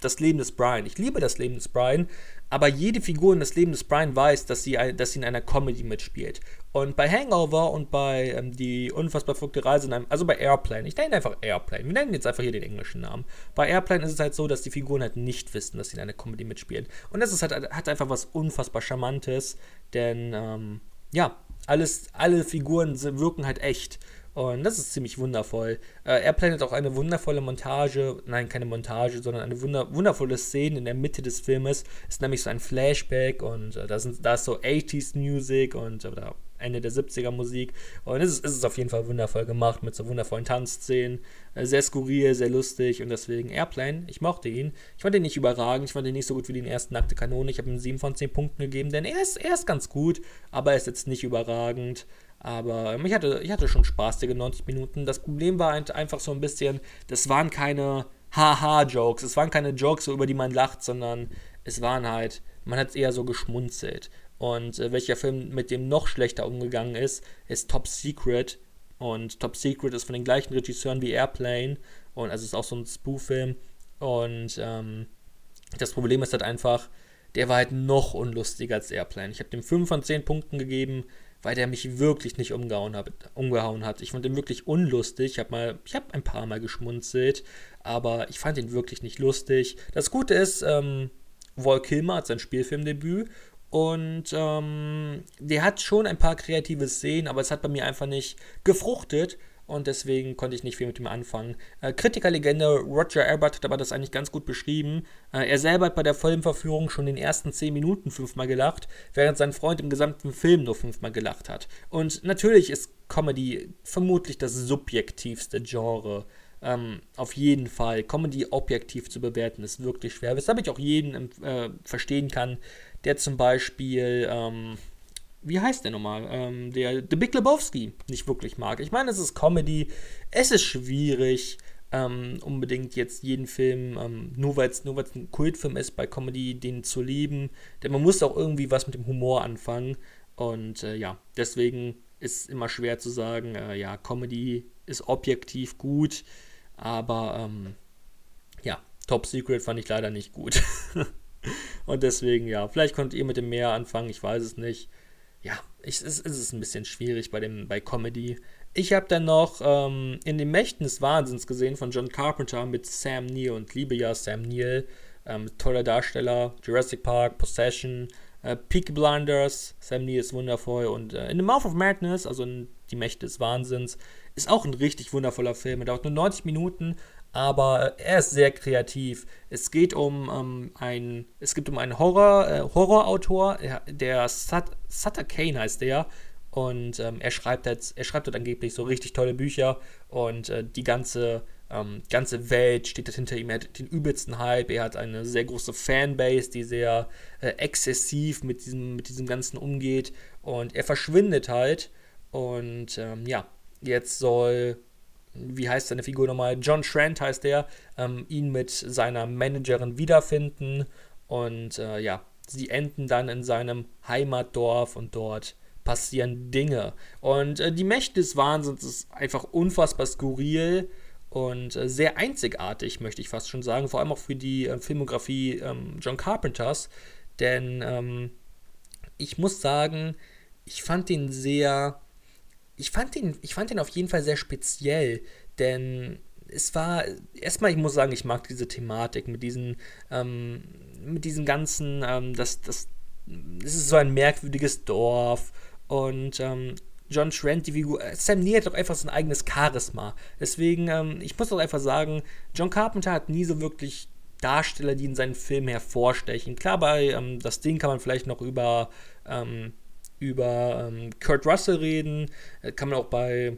das Leben des Brian. Ich liebe das Leben des Brian, aber jede Figur in das Leben des Brian weiß, dass sie, dass sie in einer Comedy mitspielt. Und bei Hangover und bei ähm, die unfassbar verrückte Reise in einem, also bei Airplane, ich nenne einfach Airplane, wir nennen jetzt einfach hier den englischen Namen. Bei Airplane ist es halt so, dass die Figuren halt nicht wissen, dass sie in einer Comedy mitspielen. Und das ist halt, hat einfach was unfassbar Charmantes, denn ähm, ja, alles, alle Figuren wirken halt echt. Und das ist ziemlich wundervoll. Äh, Airplane hat auch eine wundervolle Montage, nein, keine Montage, sondern eine wunder wundervolle Szene in der Mitte des Filmes. Ist nämlich so ein Flashback und äh, da, sind, da ist so 80s Music und oder Ende der 70er Musik. Und es ist, es ist auf jeden Fall wundervoll gemacht mit so wundervollen Tanzszenen. Äh, sehr skurril, sehr lustig und deswegen Airplane, ich mochte ihn. Ich fand ihn nicht überragend, ich fand ihn nicht so gut wie den ersten Nackte Kanone. Ich habe ihm 7 von 10 Punkten gegeben, denn er ist, er ist ganz gut, aber er ist jetzt nicht überragend. Aber ähm, ich hatte, ich hatte schon spaßige 90 Minuten. Das Problem war halt einfach so ein bisschen, das waren keine Haha-Jokes. Es waren keine Jokes, über die man lacht, sondern es waren halt, man hat eher so geschmunzelt. Und äh, welcher Film mit dem noch schlechter umgegangen ist, ist Top Secret. Und Top Secret ist von den gleichen Regisseuren wie Airplane. Und also ist auch so ein Spoof-Film. Und ähm, das Problem ist halt einfach, der war halt noch unlustiger als Airplane. Ich habe dem 5 von 10 Punkten gegeben weil der mich wirklich nicht umgehauen hat. Umgehauen hat. Ich fand den wirklich unlustig. Ich habe mal, ein paar Mal geschmunzelt, aber ich fand ihn wirklich nicht lustig. Das Gute ist, ähm, Wall Kilmer hat sein Spielfilmdebüt und ähm, der hat schon ein paar kreative Szenen, aber es hat bei mir einfach nicht gefruchtet und deswegen konnte ich nicht viel mit ihm anfangen. Äh, Kritikerlegende Roger Ebert hat aber das eigentlich ganz gut beschrieben. Äh, er selber hat bei der Filmverführung schon in den ersten 10 Minuten fünfmal gelacht, während sein Freund im gesamten Film nur fünfmal gelacht hat. Und natürlich ist Comedy vermutlich das subjektivste Genre. Ähm, auf jeden Fall. Comedy objektiv zu bewerten ist wirklich schwer, weshalb ich auch jeden äh, verstehen kann, der zum Beispiel. Ähm, wie heißt der nochmal? Ähm, der The Big Lebowski nicht wirklich mag. Ich meine, es ist Comedy, es ist schwierig, ähm, unbedingt jetzt jeden Film, ähm, nur weil es nur ein Kultfilm ist, bei Comedy den zu lieben. Denn man muss auch irgendwie was mit dem Humor anfangen. Und äh, ja, deswegen ist immer schwer zu sagen, äh, ja, Comedy ist objektiv gut, aber ähm, ja, Top Secret fand ich leider nicht gut. <laughs> Und deswegen, ja, vielleicht konntet ihr mit dem mehr anfangen, ich weiß es nicht ja, ich, es, es ist ein bisschen schwierig bei, dem, bei Comedy. Ich habe dann noch ähm, in den Mächten des Wahnsinns gesehen von John Carpenter mit Sam Neill und liebe ja Sam Neill. Ähm, toller Darsteller. Jurassic Park, Possession, äh, Peaky Blinders. Sam Neill ist wundervoll. Und äh, in The Mouth of Madness, also in Die Mächte des Wahnsinns, ist auch ein richtig wundervoller Film. Er dauert nur 90 Minuten, aber er ist sehr kreativ. Es geht um ähm, ein, es geht um einen Horror, äh, Horrorautor, der Sat, Sutter Kane heißt der. Und ähm, er schreibt jetzt, er schreibt dort angeblich so richtig tolle Bücher und äh, die ganze, ähm, ganze Welt steht hinter ihm. Er hat den übelsten Hype, er hat eine sehr große Fanbase, die sehr äh, exzessiv mit diesem, mit diesem Ganzen umgeht. Und er verschwindet halt. Und ähm, ja, jetzt soll wie heißt seine Figur nochmal? John Trent heißt der, ähm, ihn mit seiner Managerin wiederfinden und äh, ja, sie enden dann in seinem Heimatdorf und dort passieren Dinge. Und äh, die Mächte des Wahnsinns ist einfach unfassbar skurril und äh, sehr einzigartig, möchte ich fast schon sagen, vor allem auch für die äh, Filmografie ähm, John Carpenters, denn ähm, ich muss sagen, ich fand den sehr ich fand den, ich fand den auf jeden Fall sehr speziell, denn es war, erstmal, ich muss sagen, ich mag diese Thematik mit diesen, ähm, mit diesem ganzen, ähm, das, das, es ist so ein merkwürdiges Dorf und ähm, John Trent, die Figur, äh, Sam Neill hat doch einfach sein eigenes Charisma. Deswegen, ähm, ich muss auch einfach sagen, John Carpenter hat nie so wirklich Darsteller, die in seinen Filmen hervorstechen. Klar, bei ähm, das Ding kann man vielleicht noch über ähm, über ähm, Kurt Russell reden, äh, kann man auch bei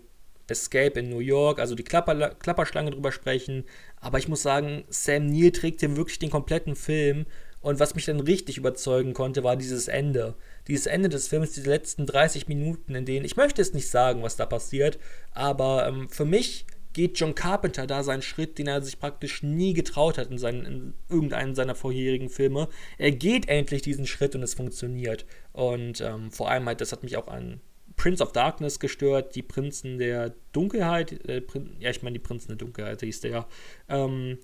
Escape in New York, also die Klapper, Klapperschlange drüber sprechen. Aber ich muss sagen, Sam Neill trägt hier wirklich den kompletten Film. Und was mich dann richtig überzeugen konnte, war dieses Ende. Dieses Ende des Films, diese letzten 30 Minuten, in denen, ich möchte es nicht sagen, was da passiert, aber ähm, für mich geht John Carpenter da seinen Schritt, den er sich praktisch nie getraut hat in, seinen, in irgendeinem seiner vorherigen Filme. Er geht endlich diesen Schritt und es funktioniert. Und ähm, vor allem halt, das hat mich auch an Prince of Darkness gestört, die Prinzen der Dunkelheit, äh, Prin ja, ich meine, die Prinzen der Dunkelheit hieß der ja. Ähm,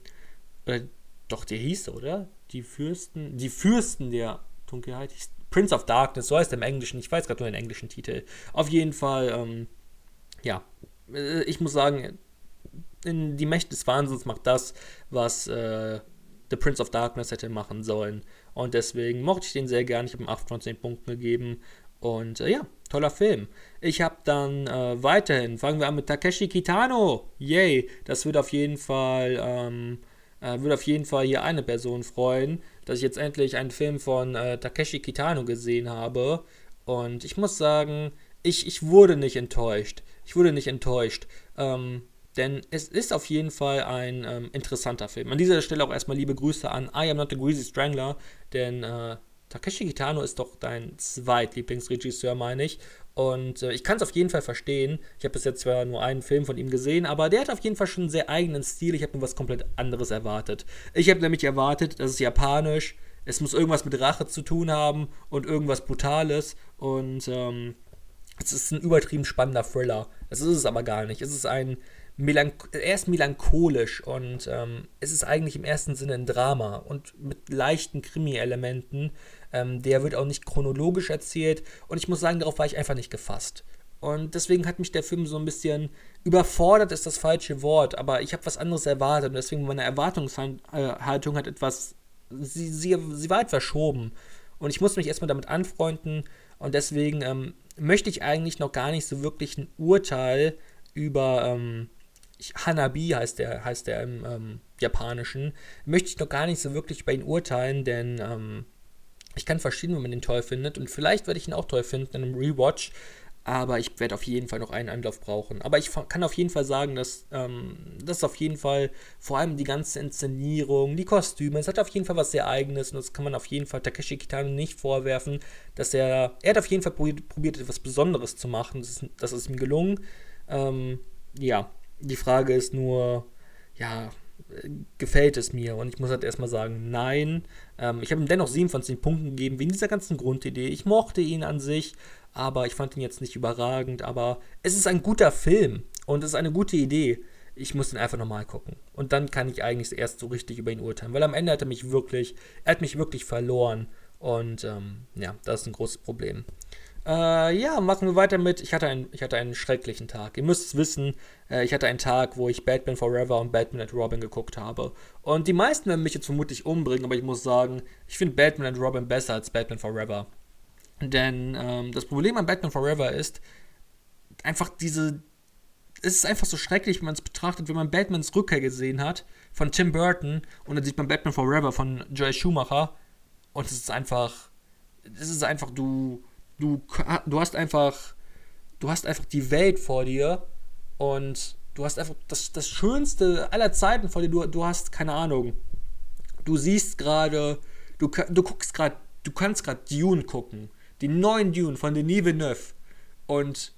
äh, doch, der hieß, oder? Die Fürsten, die Fürsten der Dunkelheit, hieß Prince of Darkness, so heißt er im Englischen, ich weiß gerade nur den englischen Titel. Auf jeden Fall, ähm, ja, äh, ich muss sagen, in Die Mächte des Wahnsinns macht das, was äh, The Prince of Darkness hätte machen sollen. Und deswegen mochte ich den sehr gern. Ich habe ihm 8 von 10 Punkten gegeben. Und äh, ja, toller Film. Ich habe dann äh, weiterhin, fangen wir an mit Takeshi Kitano. Yay, das wird auf jeden Fall, ähm, äh, wird auf jeden Fall hier eine Person freuen, dass ich jetzt endlich einen Film von äh, Takeshi Kitano gesehen habe. Und ich muss sagen, ich, ich wurde nicht enttäuscht. Ich wurde nicht enttäuscht. Ähm, denn es ist auf jeden Fall ein ähm, interessanter Film. An dieser Stelle auch erstmal liebe Grüße an I Am Not a Greasy Strangler, denn äh, Takeshi Kitano ist doch dein Zweitlieblingsregisseur, meine ich. Und äh, ich kann es auf jeden Fall verstehen. Ich habe bis jetzt zwar nur einen Film von ihm gesehen, aber der hat auf jeden Fall schon einen sehr eigenen Stil. Ich habe nur was komplett anderes erwartet. Ich habe nämlich erwartet, dass es japanisch, es muss irgendwas mit Rache zu tun haben und irgendwas Brutales. Und ähm, es ist ein übertrieben spannender Thriller. Das ist es aber gar nicht. Es ist ein melanch er ist melancholisch und ähm, es ist eigentlich im ersten Sinne ein Drama und mit leichten Krimi-Elementen. Ähm, der wird auch nicht chronologisch erzählt und ich muss sagen, darauf war ich einfach nicht gefasst. Und deswegen hat mich der Film so ein bisschen überfordert, ist das falsche Wort, aber ich habe was anderes erwartet und deswegen meine Erwartungshaltung hat etwas, sie, sie, sie war etwas verschoben. Und ich musste mich erstmal damit anfreunden und deswegen ähm, möchte ich eigentlich noch gar nicht so wirklich ein Urteil über ähm, Hanabi heißt der, heißt der im ähm, Japanischen, möchte ich noch gar nicht so wirklich über ihn urteilen, denn ähm, ich kann verstehen, wenn man den toll findet und vielleicht werde ich ihn auch toll finden in einem Rewatch, aber ich werde auf jeden Fall noch einen Anlauf brauchen. Aber ich kann auf jeden Fall sagen, dass ähm, das auf jeden Fall, vor allem die ganze Inszenierung, die Kostüme, es hat auf jeden Fall was sehr Eigenes und das kann man auf jeden Fall Takeshi Kitano nicht vorwerfen, dass er, er hat auf jeden Fall probiert, probiert etwas Besonderes zu machen. Das ist, das ist ihm gelungen. Ähm, ja, die Frage ist nur, ja, gefällt es mir? Und ich muss halt erstmal sagen, nein. Ähm, ich habe ihm dennoch 7 von 10 Punkten gegeben, wegen dieser ganzen Grundidee. Ich mochte ihn an sich, aber ich fand ihn jetzt nicht überragend. Aber es ist ein guter Film und es ist eine gute Idee. Ich muss ihn einfach nochmal gucken. Und dann kann ich eigentlich erst so richtig über ihn urteilen. Weil am Ende hat er mich wirklich, er hat mich wirklich verloren. Und ähm, ja, das ist ein großes Problem. Äh, ja, machen wir weiter mit. Ich hatte, einen, ich hatte einen schrecklichen Tag. Ihr müsst es wissen, äh, ich hatte einen Tag, wo ich Batman Forever und Batman at Robin geguckt habe. Und die meisten werden mich jetzt vermutlich umbringen, aber ich muss sagen, ich finde Batman at Robin besser als Batman Forever. Denn ähm, das Problem an Batman Forever ist einfach diese. Es ist einfach so schrecklich, wenn man es betrachtet, wenn man Batmans Rückkehr gesehen hat von Tim Burton und dann sieht man Batman Forever von Joel Schumacher und es ist einfach. Es ist einfach, du du, du hast einfach, du hast einfach die Welt vor dir und du hast einfach das, das Schönste aller Zeiten vor dir. Du, du hast keine Ahnung. Du siehst gerade, du, du guckst gerade, du kannst gerade Dune gucken. Die neuen Dune von Denis Villeneuve. Und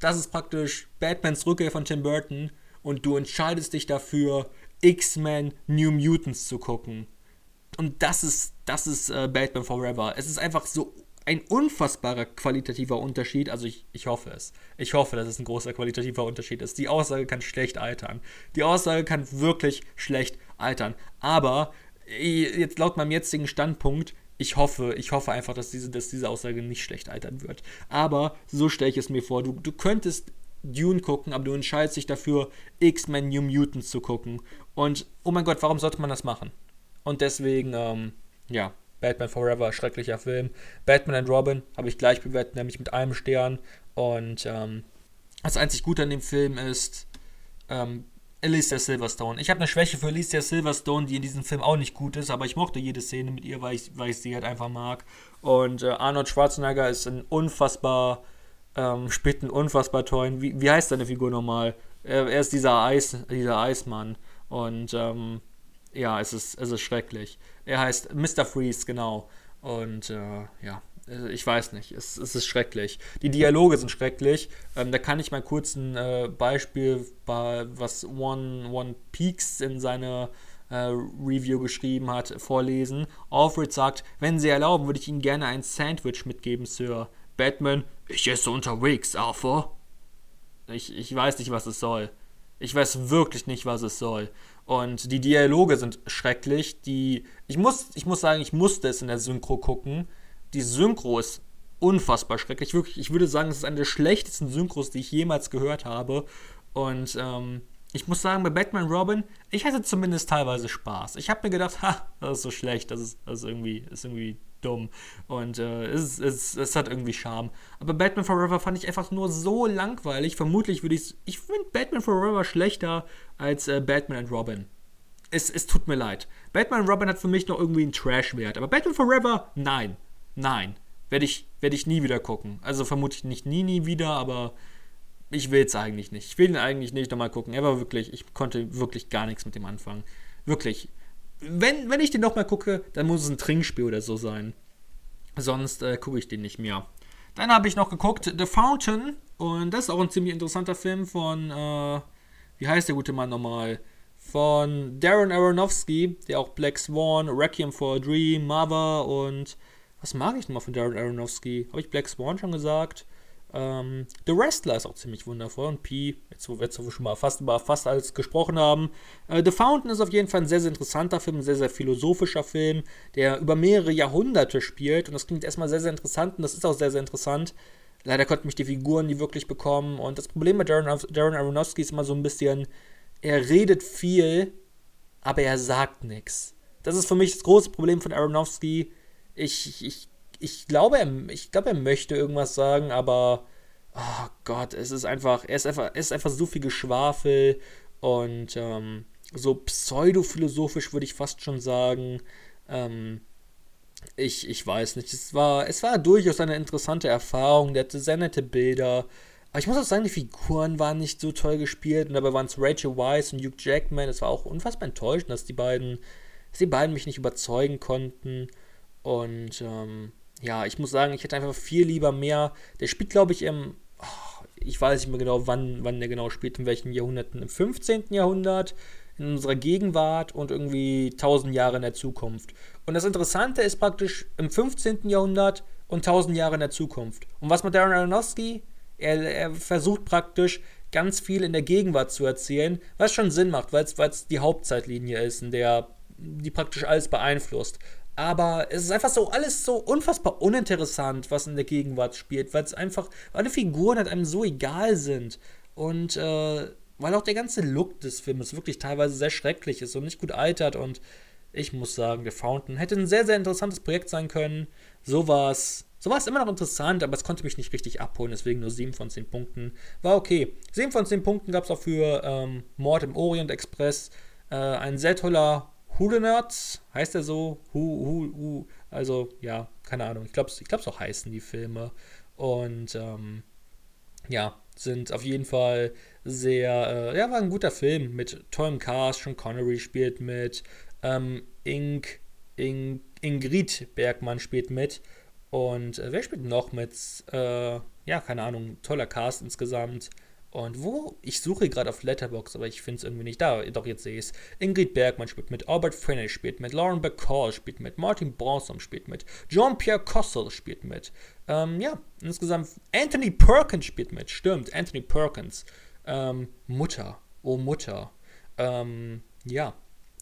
das ist praktisch Batmans Rückkehr von Tim Burton. Und du entscheidest dich dafür, X-Men New Mutants zu gucken. Und das ist, das ist äh, Batman Forever. Es ist einfach so ein unfassbarer qualitativer Unterschied. Also ich, ich hoffe es. Ich hoffe, dass es ein großer qualitativer Unterschied ist. Die Aussage kann schlecht altern. Die Aussage kann wirklich schlecht altern. Aber jetzt laut meinem jetzigen Standpunkt, ich hoffe, ich hoffe einfach, dass diese, dass diese Aussage nicht schlecht altern wird. Aber so stelle ich es mir vor. Du, du könntest Dune gucken, aber du entscheidest dich dafür, X-Men New Mutants zu gucken. Und oh mein Gott, warum sollte man das machen? Und deswegen, ähm, ja, Batman Forever, schrecklicher Film. Batman and Robin habe ich gleich bewertet, nämlich mit einem Stern. Und ähm, das einzig Gute an dem Film ist ähm, Alicia Silverstone. Ich habe eine Schwäche für Alicia Silverstone, die in diesem Film auch nicht gut ist, aber ich mochte jede Szene mit ihr, weil ich, weil ich sie halt einfach mag. Und äh, Arnold Schwarzenegger ist ein unfassbar, ähm, spielt unfassbar tollen, wie, wie heißt seine Figur nochmal? Er, er ist dieser Eis, dieser Eismann. Und ähm, ja, es ist, es ist schrecklich. Er heißt Mr. Freeze, genau. Und äh, ja, äh, ich weiß nicht, es, es, ist schrecklich. Die Dialoge sind schrecklich. Ähm, da kann ich mal kurz ein äh, Beispiel, bei, was One, One Peaks in seiner äh, Review geschrieben hat, vorlesen. Alfred sagt, wenn Sie erlauben, würde ich Ihnen gerne ein Sandwich mitgeben, Sir. Batman, ich esse unterwegs, Arthur. Ich, ich weiß nicht, was es soll. Ich weiß wirklich nicht, was es soll. Und die Dialoge sind schrecklich. Die, ich, muss, ich muss sagen, ich musste es in der Synchro gucken. Die Synchro ist unfassbar schrecklich. Wirklich, ich würde sagen, es ist eine der schlechtesten Synchros, die ich jemals gehört habe. Und ähm, ich muss sagen, bei Batman Robin, ich hatte zumindest teilweise Spaß. Ich habe mir gedacht, ha, das ist so schlecht, das ist, das ist, irgendwie, ist irgendwie dumm. Und äh, es, es, es hat irgendwie Charme. Aber Batman Forever fand ich einfach nur so langweilig. Vermutlich würde ich Ich finde Batman Forever schlechter als äh, Batman and Robin. Es, es tut mir leid. Batman Robin hat für mich noch irgendwie einen Trash-Wert. Aber Batman Forever, nein. Nein. Werde ich, werd ich nie wieder gucken. Also vermutlich nicht nie, nie wieder, aber ich will es eigentlich nicht. Ich will ihn eigentlich nicht nochmal gucken. Er war wirklich, ich konnte wirklich gar nichts mit dem anfangen. Wirklich wenn, wenn ich den nochmal gucke, dann muss es ein Trinkspiel oder so sein. Sonst äh, gucke ich den nicht mehr. Dann habe ich noch geguckt The Fountain. Und das ist auch ein ziemlich interessanter Film von, äh, wie heißt der gute Mann nochmal? Von Darren Aronofsky, der auch Black Swan, Requiem for a Dream, Mother und was mag ich nochmal von Darren Aronofsky? Habe ich Black Swan schon gesagt? Ähm, The Wrestler ist auch ziemlich wundervoll und P, jetzt wo wir jetzt schon mal fast über fast alles gesprochen haben. Äh, The Fountain ist auf jeden Fall ein sehr, sehr interessanter Film, ein sehr, sehr philosophischer Film, der über mehrere Jahrhunderte spielt und das klingt erstmal sehr, sehr interessant und das ist auch sehr, sehr interessant. Leider konnten mich die Figuren nie wirklich bekommen und das Problem mit Darren, Darren Aronofsky ist immer so ein bisschen, er redet viel, aber er sagt nichts. Das ist für mich das große Problem von Aronofsky. Ich, ich ich glaube, er, ich glaube, er möchte irgendwas sagen, aber oh Gott, es ist einfach, er ist einfach, es ist einfach so viel Geschwafel und ähm, so pseudophilosophisch würde ich fast schon sagen. Ähm, ich, ich weiß nicht. Es war, es war durchaus eine interessante Erfahrung. Der hatte sehr nette Bilder. Aber ich muss auch sagen, die Figuren waren nicht so toll gespielt. Und dabei waren es Rachel Weisz und Hugh Jackman. Es war auch unfassbar enttäuschend, dass die beiden, dass die beiden mich nicht überzeugen konnten. Und ähm, ja, ich muss sagen, ich hätte einfach viel lieber mehr. Der spielt, glaube ich, im. Oh, ich weiß nicht mehr genau, wann, wann der genau spielt, in welchen Jahrhunderten. Im 15. Jahrhundert, in unserer Gegenwart und irgendwie 1000 Jahre in der Zukunft. Und das Interessante ist praktisch im 15. Jahrhundert und 1000 Jahre in der Zukunft. Und was mit Darren Aronofsky? Er, er versucht praktisch ganz viel in der Gegenwart zu erzählen, was schon Sinn macht, weil es die Hauptzeitlinie ist, in der die praktisch alles beeinflusst. Aber es ist einfach so alles so unfassbar uninteressant, was in der Gegenwart spielt, weil es einfach, alle Figuren halt einem so egal sind. Und äh, weil auch der ganze Look des Films wirklich teilweise sehr schrecklich ist und nicht gut altert. Und ich muss sagen, The Fountain hätte ein sehr, sehr interessantes Projekt sein können. So war es. So immer noch interessant, aber es konnte mich nicht richtig abholen, deswegen nur 7 von 10 Punkten. War okay. 7 von 10 Punkten gab es auch für ähm, Mord im Orient Express. Äh, ein sehr toller Hulenerds, heißt er so? Hu, hu, hu. Also, ja, keine Ahnung. Ich glaube, ich glaub, so heißen die Filme. Und ähm, ja, sind auf jeden Fall sehr, äh, ja, war ein guter Film mit tollem Cast. Sean Connery spielt mit, ähm, Ink, Ink, Ingrid Bergmann spielt mit. Und äh, wer spielt noch mit? Äh, ja, keine Ahnung, toller Cast insgesamt. Und wo? Ich suche gerade auf Letterbox, aber ich finde es irgendwie nicht da. Doch, jetzt sehe ich es. Ingrid Bergmann spielt mit, Albert Finney spielt mit, Lauren Bacall spielt mit, Martin Bronson spielt mit, Jean-Pierre Cossel spielt mit. Ähm, ja, insgesamt Anthony Perkins spielt mit. Stimmt, Anthony Perkins. Ähm, Mutter. Oh, Mutter. Ähm, ja,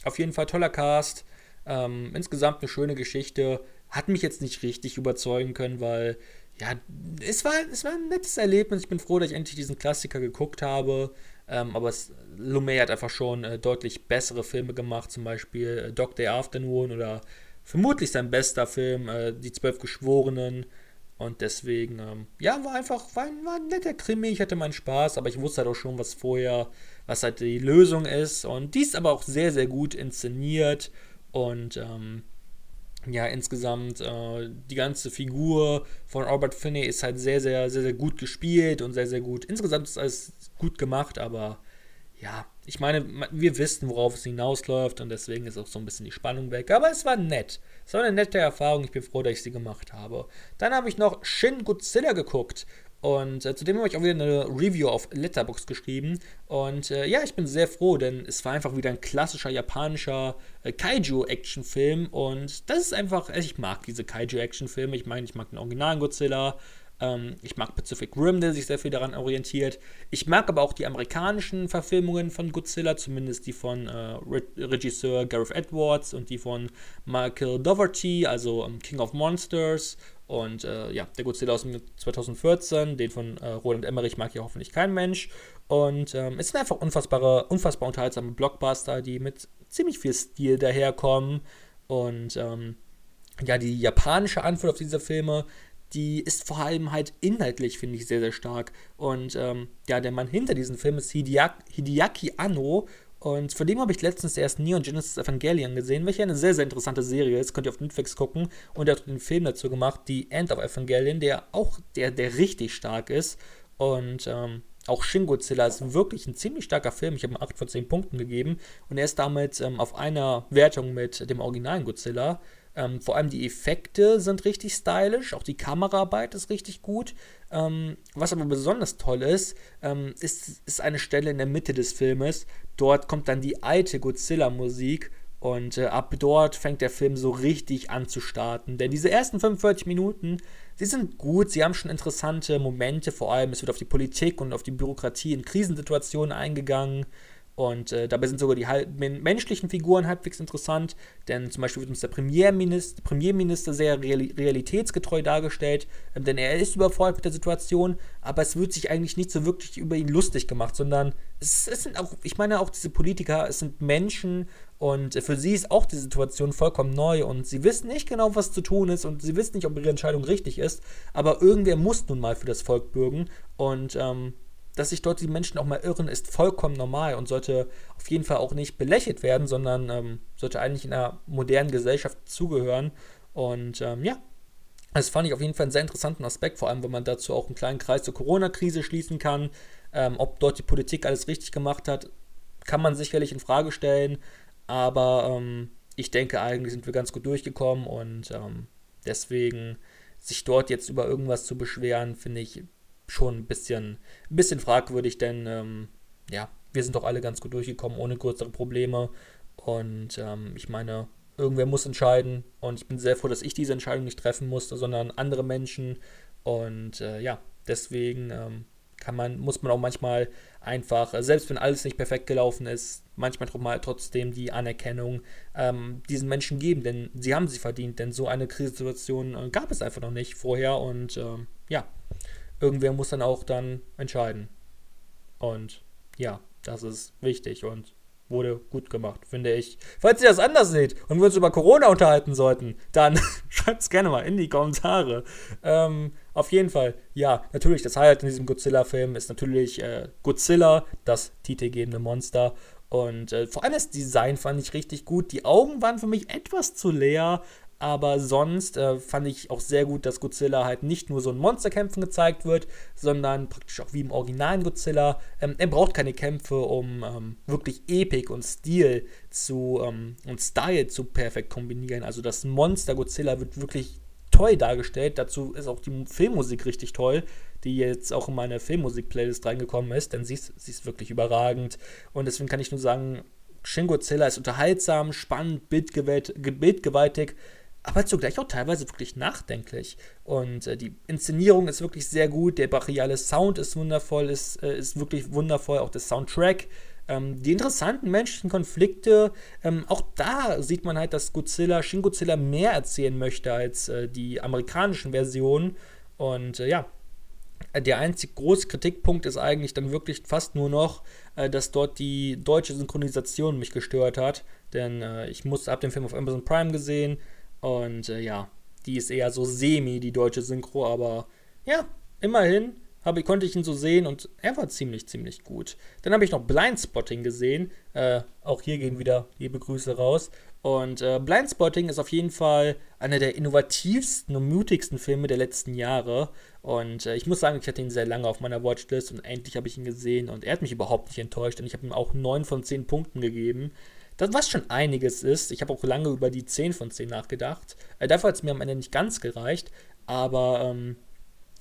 auf jeden Fall toller Cast. Ähm, insgesamt eine schöne Geschichte. Hat mich jetzt nicht richtig überzeugen können, weil ja, es war, es war ein nettes Erlebnis. Ich bin froh, dass ich endlich diesen Klassiker geguckt habe. Ähm, aber es, Lumet hat einfach schon äh, deutlich bessere Filme gemacht, zum Beispiel äh, Dog Day Afternoon oder vermutlich sein bester Film, äh, Die Zwölf Geschworenen. Und deswegen, ähm, ja, war einfach, war war ein netter Krimi. Ich hatte meinen Spaß, aber ich wusste halt auch schon, was vorher, was halt die Lösung ist. Und die ist aber auch sehr, sehr gut inszeniert. Und ähm, ja, insgesamt äh, die ganze Figur von Robert Finney ist halt sehr, sehr, sehr, sehr gut gespielt und sehr, sehr gut. Insgesamt ist alles gut gemacht, aber ja, ich meine, wir wissen, worauf es hinausläuft und deswegen ist auch so ein bisschen die Spannung weg. Aber es war nett. Es war eine nette Erfahrung. Ich bin froh, dass ich sie gemacht habe. Dann habe ich noch Shin Godzilla geguckt und äh, zudem habe ich auch wieder eine Review auf Letterbox geschrieben. Und äh, ja, ich bin sehr froh, denn es war einfach wieder ein klassischer japanischer äh, Kaiju-Action-Film. Und das ist einfach, also ich mag diese Kaiju-Action-Filme. Ich meine, ich mag den originalen Godzilla. Ähm, ich mag Pacific Rim, der sich sehr viel daran orientiert. Ich mag aber auch die amerikanischen Verfilmungen von Godzilla, zumindest die von äh, Re Regisseur Gareth Edwards und die von Michael Dougherty, also ähm, King of Monsters und äh, ja, der Godzilla aus 2014, den von äh, Roland Emmerich mag ja hoffentlich kein Mensch. Und ähm, es sind einfach unfassbare, unfassbar unterhaltsame Blockbuster, die mit ziemlich viel Stil daherkommen. Und ähm, ja, die japanische Antwort auf diese Filme, die ist vor allem halt inhaltlich, finde ich, sehr, sehr stark. Und ähm, ja, der Mann hinter diesen Filmen ist Hideaki, Hideaki Anno und von dem habe ich letztens erst Neon Genesis Evangelion gesehen, welche eine sehr, sehr interessante Serie ist. Könnt ihr auf Netflix gucken. Und er hat den Film dazu gemacht, die End of Evangelion, der auch, der, der richtig stark ist. Und ähm, auch Shin Godzilla ist wirklich ein ziemlich starker Film. Ich habe ihm 8 von 10 Punkten gegeben. Und er ist damit ähm, auf einer Wertung mit dem originalen Godzilla. Ähm, vor allem die Effekte sind richtig stylisch, auch die Kameraarbeit ist richtig gut. Ähm, was aber besonders toll ist, ähm, ist, ist eine Stelle in der Mitte des Filmes. Dort kommt dann die alte Godzilla-Musik Und äh, ab dort fängt der Film so richtig an zu starten. Denn diese ersten 45 Minuten, sie sind gut, sie haben schon interessante Momente, vor allem es wird auf die Politik und auf die Bürokratie in Krisensituationen eingegangen. Und äh, dabei sind sogar die menschlichen Figuren halbwegs interessant, denn zum Beispiel wird uns der Premierminister, Premierminister sehr realitätsgetreu dargestellt, äh, denn er ist überfordert mit der Situation, aber es wird sich eigentlich nicht so wirklich über ihn lustig gemacht, sondern es, es sind auch, ich meine auch diese Politiker, es sind Menschen und für sie ist auch die Situation vollkommen neu und sie wissen nicht genau, was zu tun ist und sie wissen nicht, ob ihre Entscheidung richtig ist, aber irgendwer muss nun mal für das Volk bürgen und ähm, dass sich dort die Menschen auch mal irren, ist vollkommen normal und sollte auf jeden Fall auch nicht belächelt werden, sondern ähm, sollte eigentlich in einer modernen Gesellschaft zugehören. Und ähm, ja, das fand ich auf jeden Fall einen sehr interessanten Aspekt, vor allem wenn man dazu auch einen kleinen Kreis zur Corona-Krise schließen kann. Ähm, ob dort die Politik alles richtig gemacht hat, kann man sicherlich in Frage stellen, aber ähm, ich denke, eigentlich sind wir ganz gut durchgekommen und ähm, deswegen sich dort jetzt über irgendwas zu beschweren, finde ich schon ein bisschen, ein bisschen fragwürdig, denn ähm, ja, wir sind doch alle ganz gut durchgekommen, ohne größere Probleme. Und ähm, ich meine, irgendwer muss entscheiden und ich bin sehr froh, dass ich diese Entscheidung nicht treffen musste, sondern andere Menschen. Und äh, ja, deswegen ähm, kann man, muss man auch manchmal einfach, äh, selbst wenn alles nicht perfekt gelaufen ist, manchmal trotzdem die Anerkennung ähm, diesen Menschen geben, denn sie haben sie verdient, denn so eine Krisensituation äh, gab es einfach noch nicht vorher und äh, ja, irgendwer muss dann auch dann entscheiden. Und ja, das ist wichtig und wurde gut gemacht, finde ich. Falls ihr das anders seht und wir uns über Corona unterhalten sollten, dann <laughs> schreibt es gerne mal in die Kommentare. Ähm, auf jeden Fall, ja, natürlich, das Highlight in diesem Godzilla-Film ist natürlich äh, Godzilla, das titelgebende Monster. Und äh, vor allem das Design fand ich richtig gut. Die Augen waren für mich etwas zu leer, aber sonst äh, fand ich auch sehr gut, dass Godzilla halt nicht nur so ein Monsterkämpfen gezeigt wird, sondern praktisch auch wie im originalen Godzilla. Ähm, er braucht keine Kämpfe, um ähm, wirklich Epik und Stil zu ähm, und Style zu perfekt kombinieren. Also das Monster Godzilla wird wirklich toll dargestellt. Dazu ist auch die Filmmusik richtig toll, die jetzt auch in meine Filmmusik-Playlist reingekommen ist, denn sie ist, sie ist wirklich überragend. Und deswegen kann ich nur sagen, Shin Godzilla ist unterhaltsam, spannend, bildgewaltig aber zugleich auch teilweise wirklich nachdenklich. Und äh, die Inszenierung ist wirklich sehr gut, der brachiale Sound ist wundervoll, ist, äh, ist wirklich wundervoll, auch der Soundtrack. Ähm, die interessanten menschlichen Konflikte, ähm, auch da sieht man halt, dass Godzilla, Shin Godzilla mehr erzählen möchte als äh, die amerikanischen Versionen. Und äh, ja, der einzig große Kritikpunkt ist eigentlich dann wirklich fast nur noch, äh, dass dort die deutsche Synchronisation mich gestört hat. Denn äh, ich musste ab dem Film auf Amazon Prime gesehen, und äh, ja, die ist eher so semi, die deutsche Synchro, aber ja, immerhin habe, konnte ich ihn so sehen und er war ziemlich, ziemlich gut. Dann habe ich noch Blindspotting gesehen. Äh, auch hier gehen wieder liebe Grüße raus. Und äh, Blindspotting ist auf jeden Fall einer der innovativsten und mutigsten Filme der letzten Jahre. Und äh, ich muss sagen, ich hatte ihn sehr lange auf meiner Watchlist und endlich habe ich ihn gesehen. Und er hat mich überhaupt nicht enttäuscht, denn ich habe ihm auch 9 von 10 Punkten gegeben. Das, was schon einiges ist. Ich habe auch lange über die 10 von 10 nachgedacht. Äh, dafür hat es mir am Ende nicht ganz gereicht, aber ähm,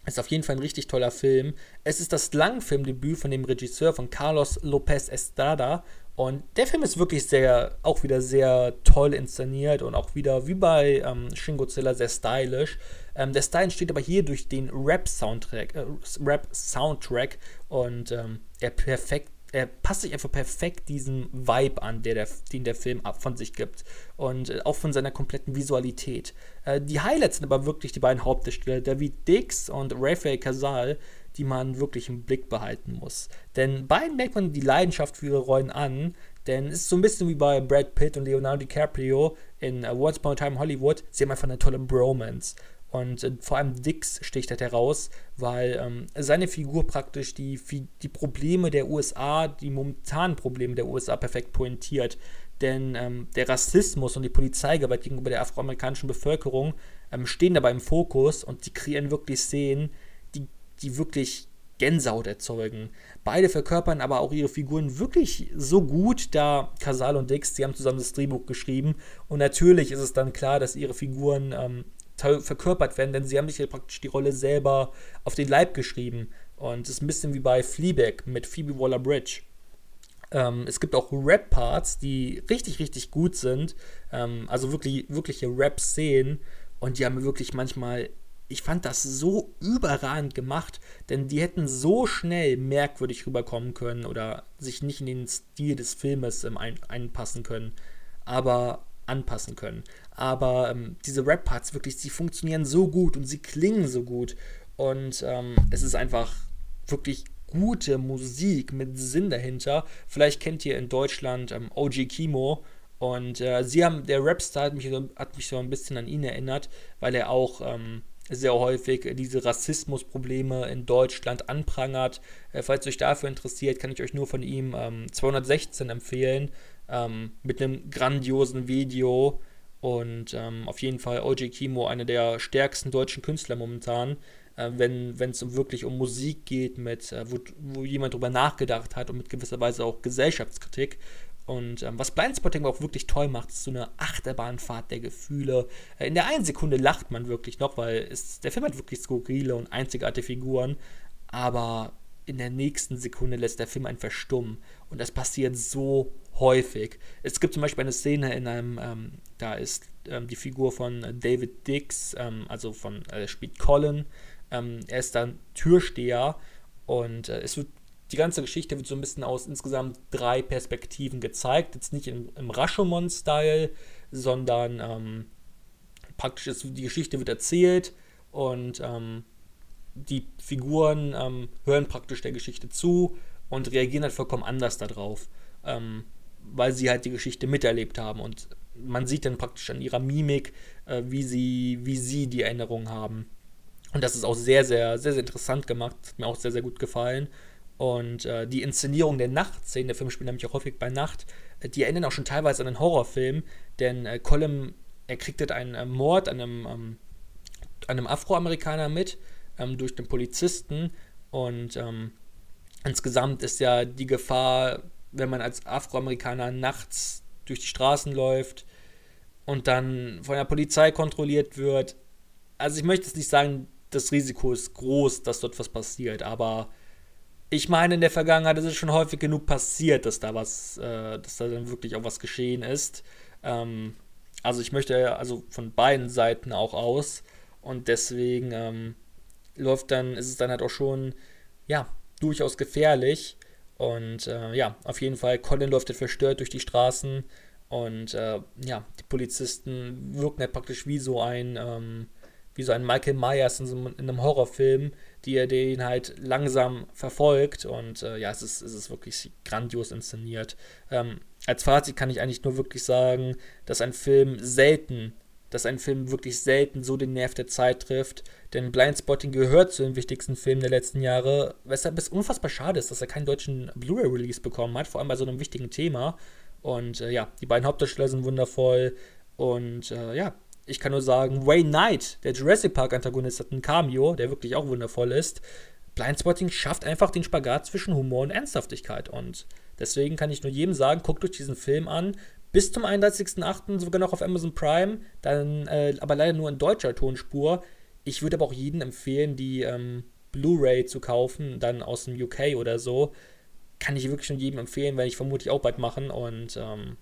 ist auf jeden Fall ein richtig toller Film. Es ist das Langfilmdebüt von dem Regisseur von Carlos Lopez Estrada. Und der Film ist wirklich sehr, auch wieder sehr toll inszeniert und auch wieder wie bei ähm, Shin Godzilla sehr stylisch. Ähm, der Style entsteht aber hier durch den Rap-Soundtrack äh, Rap -Soundtrack und ähm, er perfekt er passt sich einfach perfekt diesem Vibe an, der der, den der Film von sich gibt. Und äh, auch von seiner kompletten Visualität. Äh, die Highlights sind aber wirklich die beiden Hauptdarsteller, David Dix und Rafael Casal, die man wirklich im Blick behalten muss. Denn beiden merkt man die Leidenschaft für ihre Rollen an, denn es ist so ein bisschen wie bei Brad Pitt und Leonardo DiCaprio in uh, Once Upon a Time Hollywood. Sie haben einfach eine tolle Bromance. Und äh, vor allem Dix sticht halt heraus, weil ähm, seine Figur praktisch die, die Probleme der USA, die momentanen Probleme der USA perfekt pointiert. Denn ähm, der Rassismus und die Polizeigewalt gegenüber der afroamerikanischen Bevölkerung ähm, stehen dabei im Fokus und die kreieren wirklich Szenen, die, die wirklich Gänsehaut erzeugen. Beide verkörpern aber auch ihre Figuren wirklich so gut, da Casal und Dix, sie haben zusammen das Drehbuch geschrieben. Und natürlich ist es dann klar, dass ihre Figuren ähm, verkörpert werden, denn sie haben sich ja praktisch die Rolle selber auf den Leib geschrieben. Und es ist ein bisschen wie bei Fleabag mit Phoebe Waller-Bridge. Ähm, es gibt auch Rap-Parts, die richtig, richtig gut sind. Ähm, also wirklich, wirkliche Rap-Szenen. Und die haben wirklich manchmal ich fand das so überragend gemacht, denn die hätten so schnell merkwürdig rüberkommen können oder sich nicht in den Stil des Filmes ein, einpassen können, aber anpassen können. Aber ähm, diese Rap-Parts wirklich, sie funktionieren so gut und sie klingen so gut und ähm, es ist einfach wirklich gute Musik mit Sinn dahinter. Vielleicht kennt ihr in Deutschland ähm, OG Kimo und äh, sie haben, der Rapstar hat mich, hat mich so ein bisschen an ihn erinnert, weil er auch ähm, sehr häufig diese Rassismusprobleme in Deutschland anprangert. Äh, falls euch dafür interessiert, kann ich euch nur von ihm ähm, 216 empfehlen, ähm, mit einem grandiosen Video und ähm, auf jeden Fall OJ Kimo, einer der stärksten deutschen Künstler momentan, äh, wenn es um wirklich um Musik geht, mit, äh, wo, wo jemand drüber nachgedacht hat und mit gewisser Weise auch Gesellschaftskritik. Und ähm, was Blindspotting auch wirklich toll macht, ist so eine Achterbahnfahrt der Gefühle. Äh, in der einen Sekunde lacht man wirklich noch, weil es, der Film hat wirklich skurrile und einzigartige Figuren. Aber in der nächsten Sekunde lässt der Film einen verstummen. Und das passiert so häufig. Es gibt zum Beispiel eine Szene in einem, ähm, da ist ähm, die Figur von David Dix, ähm, also von, äh, spielt Colin. Ähm, er ist dann Türsteher und äh, es wird die ganze Geschichte wird so ein bisschen aus insgesamt drei Perspektiven gezeigt. Jetzt nicht im, im Rashomon-Style, sondern ähm, praktisch ist, die Geschichte wird erzählt und ähm, die Figuren hören praktisch der Geschichte zu und reagieren halt vollkommen anders darauf, ähm, weil sie halt die Geschichte miterlebt haben und man sieht dann praktisch an ihrer Mimik, äh, wie, sie, wie sie die Erinnerung haben. Und das ist auch sehr, sehr, sehr, sehr interessant gemacht. Hat mir auch sehr, sehr gut gefallen. Und äh, die Inszenierung der Nachtszenen, der Film spielt nämlich auch häufig bei Nacht, äh, die erinnern auch schon teilweise an einen Horrorfilm, denn äh, Colin, er kriegt halt einen äh, Mord an einem, ähm, einem Afroamerikaner mit, ähm, durch den Polizisten und ähm, insgesamt ist ja die Gefahr, wenn man als Afroamerikaner nachts durch die Straßen läuft und dann von der Polizei kontrolliert wird. Also ich möchte jetzt nicht sagen, das Risiko ist groß, dass dort was passiert, aber ich meine, in der Vergangenheit ist es schon häufig genug passiert, dass da was, äh, dass da dann wirklich auch was geschehen ist. Ähm, also ich möchte ja also von beiden Seiten auch aus und deswegen ähm, läuft dann, ist es dann halt auch schon, ja, durchaus gefährlich. Und äh, ja, auf jeden Fall, Colin läuft halt verstört durch die Straßen und äh, ja, die Polizisten wirken halt praktisch wie so ein, ähm, wie so ein Michael Myers in, so, in einem Horrorfilm, die er den halt langsam verfolgt. Und äh, ja, es ist, es ist wirklich grandios inszeniert. Ähm, als Fazit kann ich eigentlich nur wirklich sagen, dass ein Film selten, dass ein Film wirklich selten so den Nerv der Zeit trifft. Denn Blindspotting gehört zu den wichtigsten Filmen der letzten Jahre, weshalb es unfassbar schade ist, dass er keinen deutschen Blu-ray-Release bekommen hat, vor allem bei so einem wichtigen Thema. Und äh, ja, die beiden Hauptdarsteller sind wundervoll. Und äh, ja, ich kann nur sagen, Wayne Knight, der Jurassic Park-Antagonist, hat ein Cameo, der wirklich auch wundervoll ist. Blindspotting schafft einfach den Spagat zwischen Humor und Ernsthaftigkeit. Und deswegen kann ich nur jedem sagen, guckt euch diesen Film an. Bis zum 31.08. sogar noch auf Amazon Prime, dann äh, aber leider nur in deutscher Tonspur. Ich würde aber auch jedem empfehlen, die ähm, Blu-ray zu kaufen, dann aus dem UK oder so. Kann ich wirklich nur jedem empfehlen, werde ich vermutlich auch bald machen und ähm,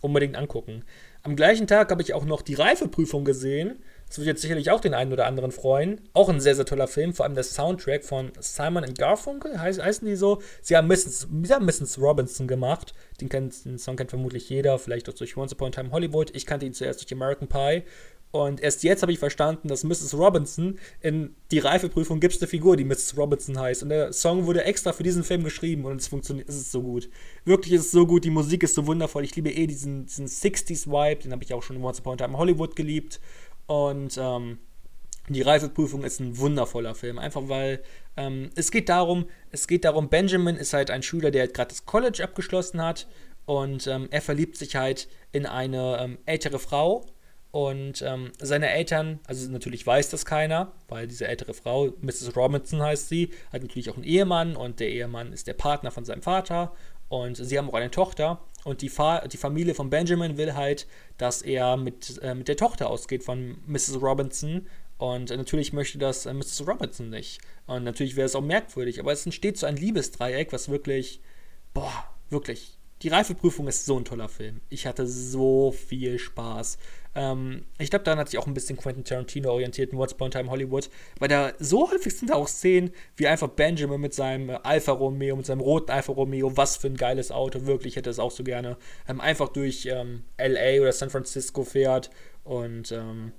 unbedingt angucken. Am gleichen Tag habe ich auch noch die Reifeprüfung gesehen. Das wird jetzt sicherlich auch den einen oder anderen freuen. Auch ein sehr, sehr toller Film, vor allem der Soundtrack von Simon Garfunkel, heiß, heißen die so. Sie haben Mrs. Sie haben Mrs. Robinson gemacht. Den, kennt, den Song kennt vermutlich jeder, vielleicht auch durch Once Upon a Time Hollywood. Ich kannte ihn zuerst durch American Pie. Und erst jetzt habe ich verstanden, dass Mrs. Robinson in die Reifeprüfung gibt es eine Figur, die Mrs. Robinson heißt. Und der Song wurde extra für diesen Film geschrieben und es funktioniert, es ist so gut. Wirklich ist es so gut, die Musik ist so wundervoll. Ich liebe eh diesen, diesen 60s-Vibe, den habe ich auch schon in Once Upon a Time Hollywood geliebt. Und ähm, die Reifeprüfung ist ein wundervoller Film, einfach weil ähm, es geht darum, es geht darum, Benjamin ist halt ein Schüler, der gerade das College abgeschlossen hat. Und ähm, er verliebt sich halt in eine ähm, ältere Frau. Und ähm, seine Eltern, also natürlich weiß das keiner, weil diese ältere Frau, Mrs. Robinson heißt sie, hat natürlich auch einen Ehemann. Und der Ehemann ist der Partner von seinem Vater. Und sie haben auch eine Tochter und die, Fa die Familie von Benjamin will halt, dass er mit, äh, mit der Tochter ausgeht von Mrs. Robinson und natürlich möchte das äh, Mrs. Robinson nicht. Und natürlich wäre es auch merkwürdig, aber es entsteht so ein Liebesdreieck, was wirklich, boah, wirklich die Reifeprüfung ist so ein toller Film. Ich hatte so viel Spaß. Ähm, ich glaube, daran hat sich auch ein bisschen Quentin Tarantino orientiert in What's Upon Time Hollywood, weil da so häufig sind da auch Szenen, wie einfach Benjamin mit seinem Alfa Romeo, mit seinem roten Alfa Romeo, was für ein geiles Auto, wirklich hätte es auch so gerne, ähm, einfach durch ähm, LA oder San Francisco fährt und ähm,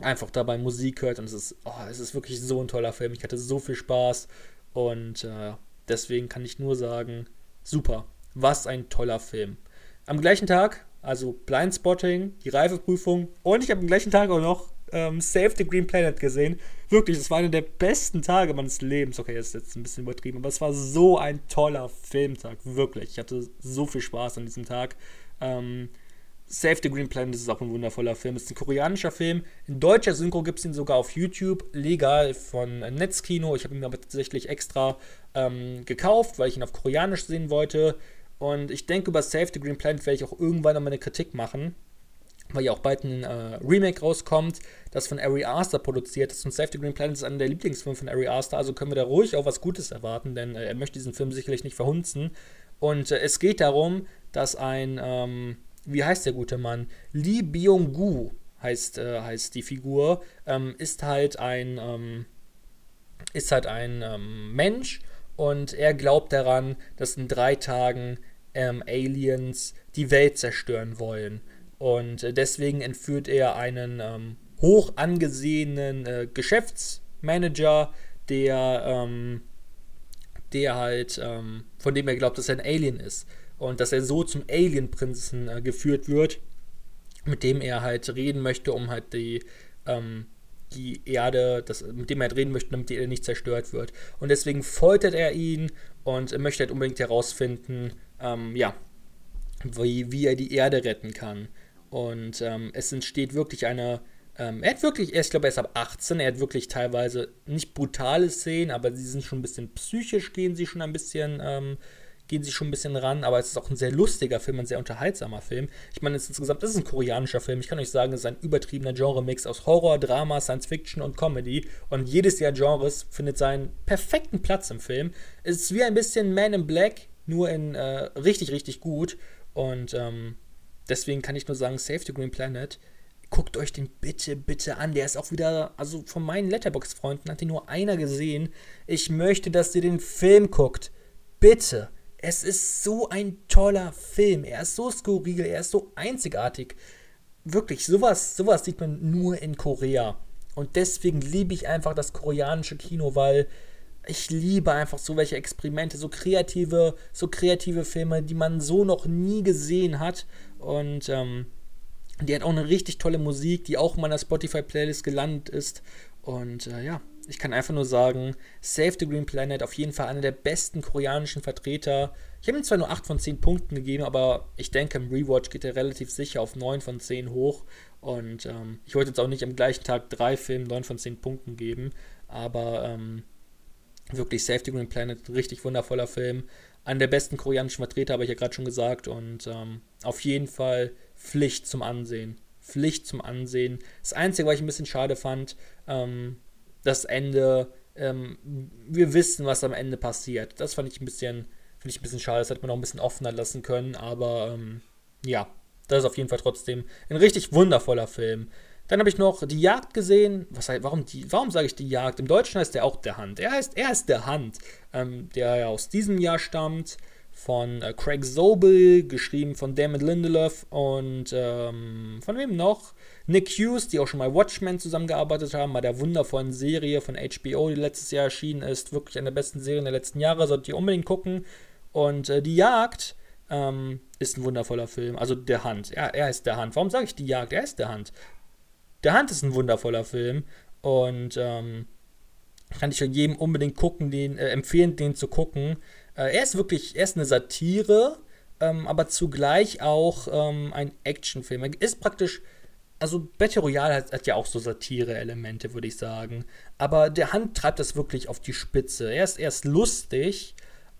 einfach dabei Musik hört und es ist, oh, es ist wirklich so ein toller Film. Ich hatte so viel Spaß und äh, deswegen kann ich nur sagen, super. Was ein toller Film. Am gleichen Tag, also Blindspotting, die Reifeprüfung und ich habe am gleichen Tag auch noch ähm, Save the Green Planet gesehen. Wirklich, das war einer der besten Tage meines Lebens. Okay, das ist jetzt ein bisschen übertrieben, aber es war so ein toller Filmtag. Wirklich. Ich hatte so viel Spaß an diesem Tag. Ähm, Save the Green Planet ist auch ein wundervoller Film. Es ist ein koreanischer Film. In deutscher Synchro gibt es ihn sogar auf YouTube, legal von Netzkino. Ich habe ihn aber tatsächlich extra ähm, gekauft, weil ich ihn auf Koreanisch sehen wollte. Und ich denke, über Save the Green Planet werde ich auch irgendwann noch mal eine Kritik machen, weil ja auch bald ein äh, Remake rauskommt, das von Ari Aster produziert ist. Und Save the Green Planet ist einer der Lieblingsfilme von Ari Aster, also können wir da ruhig auch was Gutes erwarten, denn äh, er möchte diesen Film sicherlich nicht verhunzen. Und äh, es geht darum, dass ein ähm, wie heißt der gute Mann? Lee Byung-gu heißt, äh, heißt die Figur, ähm, ist halt ein, ähm, ist halt ein ähm, Mensch und er glaubt daran, dass in drei Tagen ähm, Aliens die Welt zerstören wollen. Und äh, deswegen entführt er einen ähm, hoch angesehenen äh, Geschäftsmanager, der, ähm, der halt, von dem er glaubt, dass er ein Alien ist und dass er so zum Alien-Prinzen äh, geführt wird, mit dem er halt reden möchte, um halt die, ähm, die Erde, das, mit dem er halt reden möchte, damit die Erde nicht zerstört wird. Und deswegen foltert er ihn und möchte halt unbedingt herausfinden, ähm, ja, wie, wie er die Erde retten kann. Und ähm, es entsteht wirklich eine. Ähm, er hat wirklich, ich glaube, er ist ab 18. Er hat wirklich teilweise nicht brutale Szenen, aber sie sind schon ein bisschen psychisch, gehen sie schon ein bisschen ähm, gehen sie schon ein bisschen ran, aber es ist auch ein sehr lustiger Film, ein sehr unterhaltsamer Film. Ich meine, insgesamt ist es ein koreanischer Film. Ich kann euch sagen, es ist ein übertriebener Genre-Mix aus Horror, Drama, Science Fiction und Comedy. Und jedes der Genres findet seinen perfekten Platz im Film. Es ist wie ein bisschen Man in Black, nur in äh, richtig, richtig gut. Und ähm, deswegen kann ich nur sagen, Save the Green Planet. Guckt euch den bitte, bitte an. Der ist auch wieder, also von meinen Letterbox-Freunden hat ihn nur einer gesehen. Ich möchte, dass ihr den Film guckt. Bitte. Es ist so ein toller Film. Er ist so skurril, er ist so einzigartig. Wirklich, sowas, sowas sieht man nur in Korea. Und deswegen liebe ich einfach das koreanische Kino, weil ich liebe einfach so welche Experimente, so kreative, so kreative Filme, die man so noch nie gesehen hat. Und ähm, die hat auch eine richtig tolle Musik, die auch in meiner Spotify-Playlist gelandet ist. Und äh, ja, ich kann einfach nur sagen, Save the Green Planet, auf jeden Fall einer der besten koreanischen Vertreter. Ich habe ihm zwar nur 8 von 10 Punkten gegeben, aber ich denke, im Rewatch geht er relativ sicher auf 9 von 10 hoch. Und ähm, ich wollte jetzt auch nicht am gleichen Tag drei Filmen 9 von 10 Punkten geben, aber ähm, wirklich Save the Green Planet, richtig wundervoller Film. Einer der besten koreanischen Vertreter, habe ich ja gerade schon gesagt. Und ähm, auf jeden Fall Pflicht zum Ansehen. Pflicht zum Ansehen. Das Einzige, was ich ein bisschen schade fand, ähm, das Ende, ähm, wir wissen, was am Ende passiert. Das fand ich ein bisschen, finde ich ein bisschen schade. Das hätte man noch ein bisschen offener lassen können, aber ähm, ja, das ist auf jeden Fall trotzdem ein richtig wundervoller Film. Dann habe ich noch die Jagd gesehen. Was, warum, warum sage ich die Jagd? Im Deutschen heißt der auch der Hand. Er heißt, er ist der Hand, ähm, der ja aus diesem Jahr stammt von äh, Craig Zobel, geschrieben von David Lindelof und ähm, von wem noch? Nick Hughes, die auch schon mal Watchmen zusammengearbeitet haben, bei der wundervollen Serie von HBO, die letztes Jahr erschienen ist. Wirklich eine der besten Serien der letzten Jahre, solltet ihr unbedingt gucken. Und äh, Die Jagd ähm, ist ein wundervoller Film. Also Der Hand. Ja, er ist Der Hand. Warum sage ich Die Jagd? Er ist Der Hand. Der Hand ist ein wundervoller Film. Und ähm, kann ich jedem unbedingt gucken, den, äh, empfehlen, den zu gucken. Äh, er ist wirklich, er ist eine Satire, ähm, aber zugleich auch ähm, ein Actionfilm. Er ist praktisch, also Battle Royale hat, hat ja auch so Satire-Elemente, würde ich sagen. Aber der Hand treibt das wirklich auf die Spitze. Er ist, er ist lustig,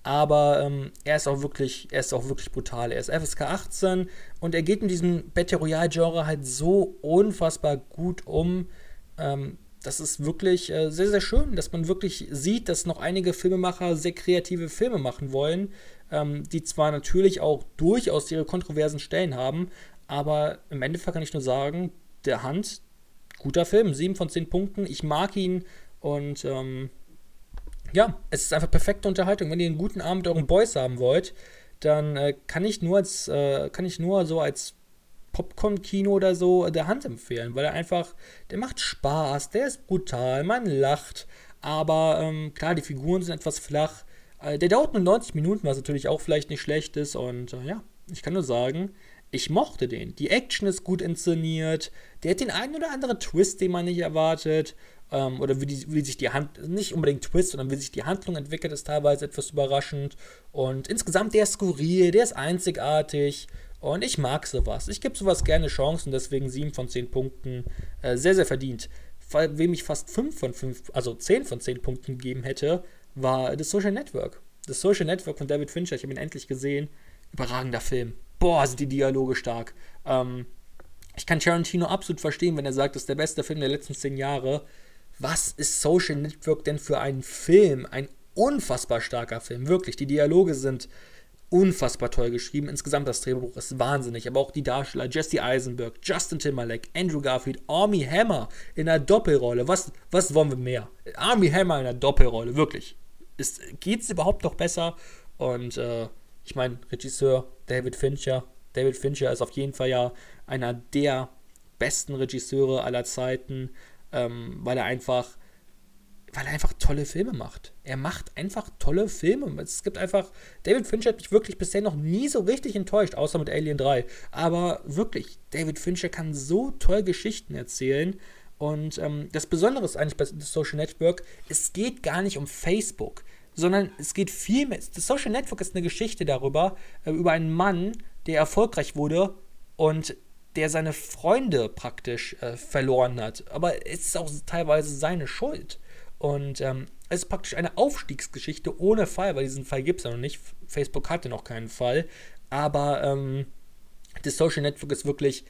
aber ähm, er ist auch wirklich, er ist auch wirklich brutal. Er ist FSK 18 und er geht in diesem Battle Royale-Genre halt so unfassbar gut um. Ähm, das ist wirklich äh, sehr, sehr schön, dass man wirklich sieht, dass noch einige Filmemacher sehr kreative Filme machen wollen. ähm, die zwar natürlich auch durchaus ihre kontroversen Stellen haben, aber im Endeffekt kann ich nur sagen, der Hand, guter Film, 7 von 10 Punkten. Ich mag ihn und ähm, ja, es ist einfach perfekte Unterhaltung. Wenn ihr einen guten Abend mit euren Boys haben wollt, dann äh, kann ich nur als, äh, kann ich nur so als Popcorn-Kino oder so der Hand empfehlen, weil er einfach, der macht Spaß, der ist brutal, man lacht, aber ähm, klar, die Figuren sind etwas flach. Äh, der dauert nur 90 Minuten, was natürlich auch vielleicht nicht schlecht ist und äh, ja, ich kann nur sagen, ich mochte den. Die Action ist gut inszeniert. Der hat den einen oder anderen Twist, den man nicht erwartet. Ähm, oder wie, die, wie sich die Hand, nicht unbedingt Twist, sondern wie sich die Handlung entwickelt, ist teilweise etwas überraschend. Und insgesamt, der ist skurril, der ist einzigartig. Und ich mag sowas. Ich gebe sowas gerne Chancen, deswegen 7 von 10 Punkten. Äh, sehr, sehr verdient. Wem ich fast 5 von 5, also 10 von 10 Punkten gegeben hätte, war The Social Network. The Social Network von David Fincher, ich habe ihn endlich gesehen. Überragender Film boah, sind die Dialoge stark. Ähm, ich kann Tarantino absolut verstehen, wenn er sagt, das ist der beste Film der letzten zehn Jahre. Was ist Social Network denn für ein Film? Ein unfassbar starker Film, wirklich. Die Dialoge sind unfassbar toll geschrieben. Insgesamt das Drehbuch ist wahnsinnig, aber auch die Darsteller Jesse Eisenberg, Justin Timberlake, Andrew Garfield, Army Hammer in einer Doppelrolle. Was, was wollen wir mehr? Army Hammer in einer Doppelrolle, wirklich. Geht es überhaupt noch besser? Und äh, ich meine, Regisseur David Fincher. David Fincher ist auf jeden Fall ja einer der besten Regisseure aller Zeiten, ähm, weil er einfach, weil er einfach tolle Filme macht. Er macht einfach tolle Filme. Es gibt einfach, David Fincher hat mich wirklich bisher noch nie so richtig enttäuscht, außer mit Alien 3. Aber wirklich, David Fincher kann so toll Geschichten erzählen. Und ähm, das Besondere ist eigentlich bei Social Network, es geht gar nicht um Facebook sondern es geht viel mehr. Das Social Network ist eine Geschichte darüber, äh, über einen Mann, der erfolgreich wurde und der seine Freunde praktisch äh, verloren hat. Aber es ist auch teilweise seine Schuld. Und ähm, es ist praktisch eine Aufstiegsgeschichte ohne Fall, weil diesen Fall gibt es ja noch nicht. Facebook hatte noch keinen Fall. Aber ähm, das Social Network ist wirklich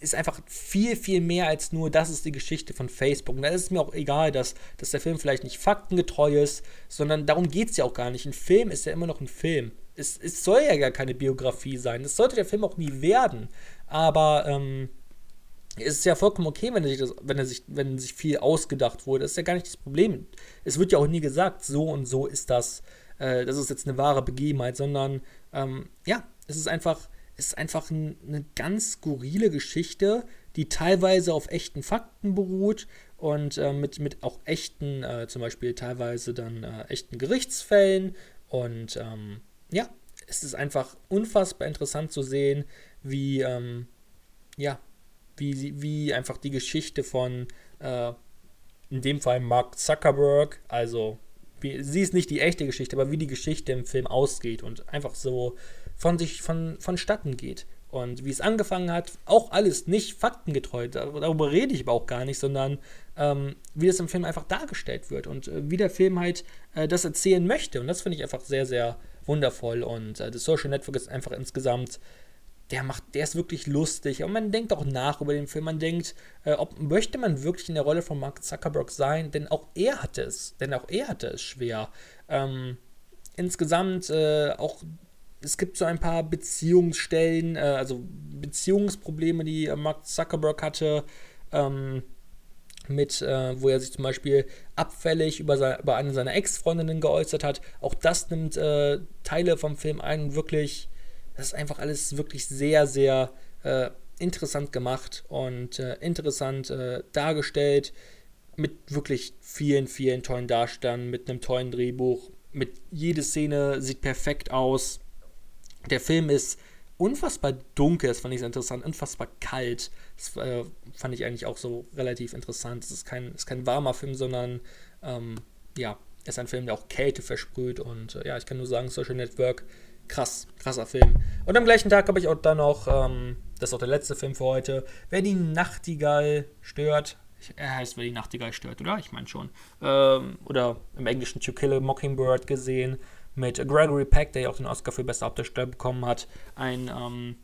ist einfach viel, viel mehr als nur, das ist die Geschichte von Facebook. Und da ist es mir auch egal, dass, dass der Film vielleicht nicht faktengetreu ist, sondern darum geht es ja auch gar nicht. Ein Film ist ja immer noch ein Film. Es, es soll ja gar keine Biografie sein. Das sollte der Film auch nie werden. Aber ähm, es ist ja vollkommen okay, wenn, sich das, wenn, er sich, wenn sich viel ausgedacht wurde. Das ist ja gar nicht das Problem. Es wird ja auch nie gesagt, so und so ist das. Äh, das ist jetzt eine wahre Begebenheit, sondern ähm, ja, es ist einfach ist einfach ein, eine ganz skurrile Geschichte, die teilweise auf echten Fakten beruht und äh, mit, mit auch echten, äh, zum Beispiel teilweise dann äh, echten Gerichtsfällen. Und ähm, ja, es ist einfach unfassbar interessant zu sehen, wie, ähm, ja, wie, wie einfach die Geschichte von, äh, in dem Fall Mark Zuckerberg, also wie, sie ist nicht die echte Geschichte, aber wie die Geschichte im Film ausgeht und einfach so von sich von, vonstatten geht. Und wie es angefangen hat, auch alles nicht faktengetreu, darüber rede ich aber auch gar nicht, sondern ähm, wie das im Film einfach dargestellt wird und äh, wie der Film halt äh, das erzählen möchte. Und das finde ich einfach sehr, sehr wundervoll. Und äh, das Social Network ist einfach insgesamt, der macht, der ist wirklich lustig. Und man denkt auch nach über den Film. Man denkt, äh, ob möchte man wirklich in der Rolle von Mark Zuckerberg sein? Denn auch er hatte es, denn auch er hatte es schwer. Ähm, insgesamt äh, auch es gibt so ein paar Beziehungsstellen, äh, also Beziehungsprobleme, die äh, Mark Zuckerberg hatte, ähm, mit, äh, wo er sich zum Beispiel abfällig über, sein, über eine seiner Ex-Freundinnen geäußert hat. Auch das nimmt äh, Teile vom Film ein. Wirklich, das ist einfach alles wirklich sehr, sehr äh, interessant gemacht und äh, interessant dargestellt. Mit wirklich vielen, vielen tollen Darstellern, mit einem tollen Drehbuch. Mit jede Szene sieht perfekt aus der Film ist unfassbar dunkel, das fand ich sehr interessant, unfassbar kalt. Das äh, fand ich eigentlich auch so relativ interessant. Es ist kein, ist kein warmer Film, sondern ähm, ja, ist ein Film, der auch Kälte versprüht. Und äh, ja, ich kann nur sagen, Social Network, krass, krasser Film. Und am gleichen Tag habe ich auch dann noch, ähm, das ist auch der letzte Film für heute, Wer die Nachtigall stört. Er heißt, wer die Nachtigall stört, oder? Ich meine schon. Ähm, oder im Englischen To Kill a Mockingbird gesehen mit Gregory Peck, der ja auch den Oscar für beste Hauptdarsteller bekommen hat, ein, ähm,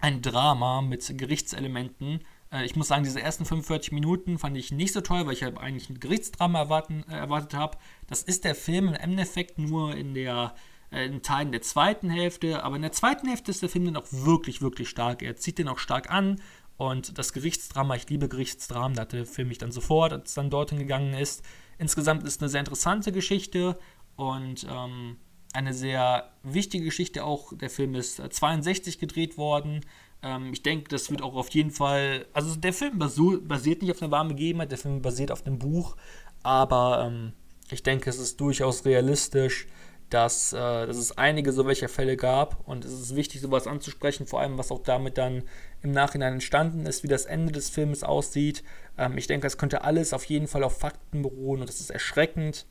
ein Drama mit Gerichtselementen. Äh, ich muss sagen, diese ersten 45 Minuten fand ich nicht so toll, weil ich halt eigentlich ein Gerichtsdrama erwarten, äh, erwartet habe. Das ist der Film im Endeffekt nur in der in Teilen der zweiten Hälfte, aber in der zweiten Hälfte ist der Film dann auch wirklich, wirklich stark. Er zieht den auch stark an und das Gerichtsdrama, ich liebe Gerichtsdramen, da hatte Film mich dann sofort, als es dann dorthin gegangen ist. Insgesamt ist es eine sehr interessante Geschichte und ähm, eine sehr wichtige Geschichte auch. Der Film ist 62 äh, gedreht worden. Ähm, ich denke, das wird auch auf jeden Fall. Also, der Film basiert nicht auf einer warmen Begebenheit, der Film basiert auf dem Buch. Aber ähm, ich denke, es ist durchaus realistisch, dass, äh, dass es einige so welcher Fälle gab. Und es ist wichtig, sowas anzusprechen, vor allem was auch damit dann im Nachhinein entstanden ist, wie das Ende des Films aussieht. Ähm, ich denke, es könnte alles auf jeden Fall auf Fakten beruhen und das ist erschreckend.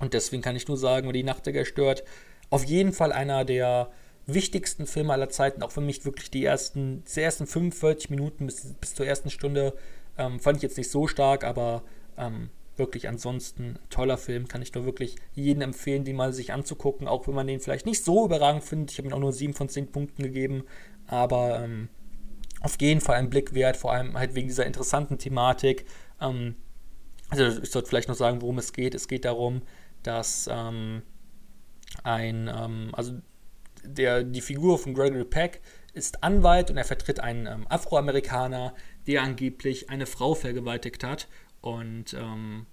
Und deswegen kann ich nur sagen, die Nachtigall stört, auf jeden Fall einer der wichtigsten Filme aller Zeiten, auch für mich wirklich die ersten, die ersten 45 Minuten bis, bis zur ersten Stunde ähm, fand ich jetzt nicht so stark, aber ähm, wirklich ansonsten toller Film, kann ich nur wirklich jedem empfehlen, den mal sich anzugucken, auch wenn man den vielleicht nicht so überragend findet. Ich habe ihm auch nur 7 von 10 Punkten gegeben, aber ähm, auf jeden Fall ein Blick wert, vor allem halt wegen dieser interessanten Thematik. Ähm, also ich sollte vielleicht noch sagen, worum es geht. Es geht darum, dass ähm, ein, ähm, also der, die Figur von Gregory Peck ist Anwalt und er vertritt einen ähm, Afroamerikaner, der angeblich eine Frau vergewaltigt hat. Und ähm,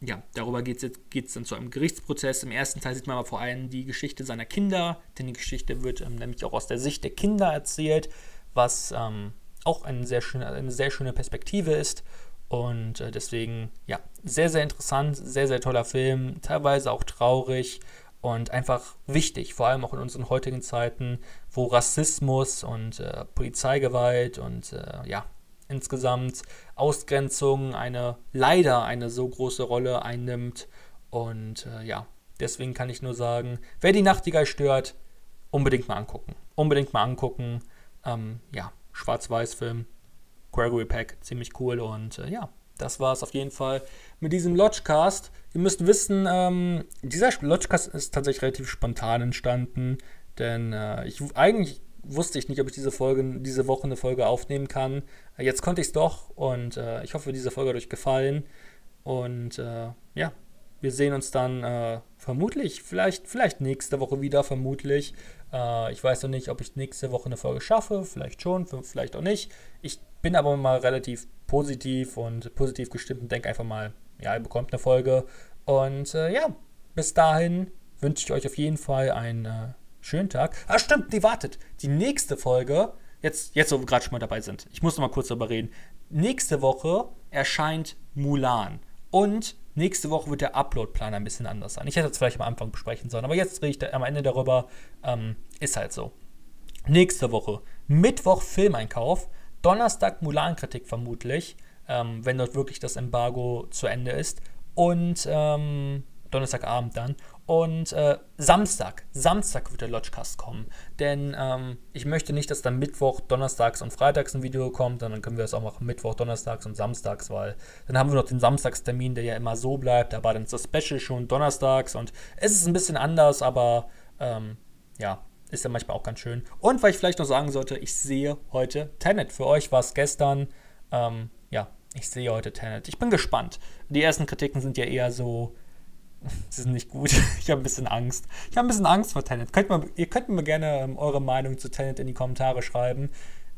ja, darüber geht es dann zu einem Gerichtsprozess. Im ersten Teil sieht man aber vor allem die Geschichte seiner Kinder, denn die Geschichte wird ähm, nämlich auch aus der Sicht der Kinder erzählt, was ähm, auch eine sehr, schöne, eine sehr schöne Perspektive ist. Und äh, deswegen, ja, sehr, sehr interessant, sehr, sehr toller Film, teilweise auch traurig und einfach wichtig, vor allem auch in unseren heutigen Zeiten, wo Rassismus und äh, Polizeigewalt und äh, ja, insgesamt Ausgrenzung eine leider eine so große Rolle einnimmt. Und äh, ja, deswegen kann ich nur sagen, wer die Nachtigall stört, unbedingt mal angucken. Unbedingt mal angucken. Ähm, ja, Schwarz-Weiß-Film, Gregory Peck, ziemlich cool und äh, ja, das war es auf jeden Fall mit diesem Lodgecast. Ihr müsst wissen, ähm, dieser Lodgecast ist tatsächlich relativ spontan entstanden, denn äh, ich eigentlich wusste ich nicht, ob ich diese Folge, diese Woche eine Folge aufnehmen kann. Jetzt konnte ich es doch und äh, ich hoffe, diese Folge hat euch gefallen. Und äh, ja, wir sehen uns dann äh, vermutlich, vielleicht, vielleicht nächste Woche wieder, vermutlich. Äh, ich weiß noch nicht, ob ich nächste Woche eine Folge schaffe, vielleicht schon, vielleicht auch nicht. Ich bin aber mal relativ positiv und positiv gestimmt und denke einfach mal, ja, ihr bekommt eine Folge. Und äh, ja, bis dahin wünsche ich euch auf jeden Fall äh, schönen Tag. Ah, stimmt, nee, wartet. Die nächste Folge, jetzt, jetzt wo wir gerade schon mal dabei sind, ich muss noch mal kurz darüber reden. Nächste Woche erscheint Mulan. Und nächste Woche wird der Upload-Plan ein bisschen anders sein. Ich hätte es vielleicht am Anfang besprechen sollen, aber jetzt rede ich da am Ende darüber. Ähm, ist halt so. Nächste Woche, Mittwoch Filmeinkauf, Donnerstag Mulan-Kritik vermutlich, ähm, wenn dort wirklich das Embargo zu Ende ist. Und ähm, Donnerstagabend dann. Und äh, Samstag, Samstag wird der Lodgecast kommen. Denn ähm, ich möchte nicht, dass dann Mittwoch, Donnerstags und Freitags ein Video kommt, dann können wir es auch machen Mittwoch, Donnerstags und Samstags, weil dann haben wir noch den Samstagstermin, der ja immer so bleibt, aber dann ist das Special schon Donnerstags und es ist ein bisschen anders, aber ähm, ja, ist ja manchmal auch ganz schön. Und weil ich vielleicht noch sagen sollte, ich sehe heute Tenet. Für euch war es gestern, ähm, ja, ich sehe heute Tenet. Ich bin gespannt. Die ersten Kritiken sind ja eher so, Sie sind nicht gut. <laughs> Ich habe ein bisschen Angst. Ich habe ein bisschen Angst vor Tenet. Könnt mal, ihr könnt mir gerne ähm, eure Meinung zu Tenet in die Kommentare schreiben.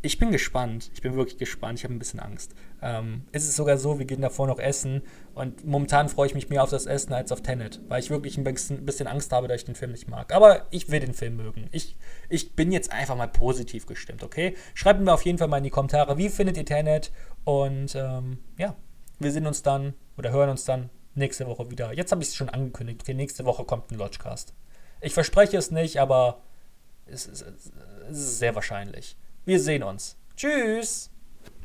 Ich bin gespannt. Ich bin wirklich gespannt. Ich habe ein bisschen Angst. Ähm, es ist sogar so, wir gehen davor noch essen. Und momentan freue ich mich mehr auf das Essen als auf Tenet. Weil ich wirklich ein bisschen, bisschen Angst habe, dass ich den Film nicht mag. Aber ich will den Film mögen. Ich, ich bin jetzt einfach mal positiv gestimmt, okay? Schreibt mir auf jeden Fall mal in die Kommentare, wie findet ihr Tenet? Und ähm, ja, wir sehen uns dann oder hören uns dann nächste Woche wieder. Jetzt habe ich es schon angekündigt. Okay, nächste Woche kommt ein Lodgecast. Ich verspreche es nicht, aber es ist, es ist sehr wahrscheinlich. Wir sehen uns. Tschüss!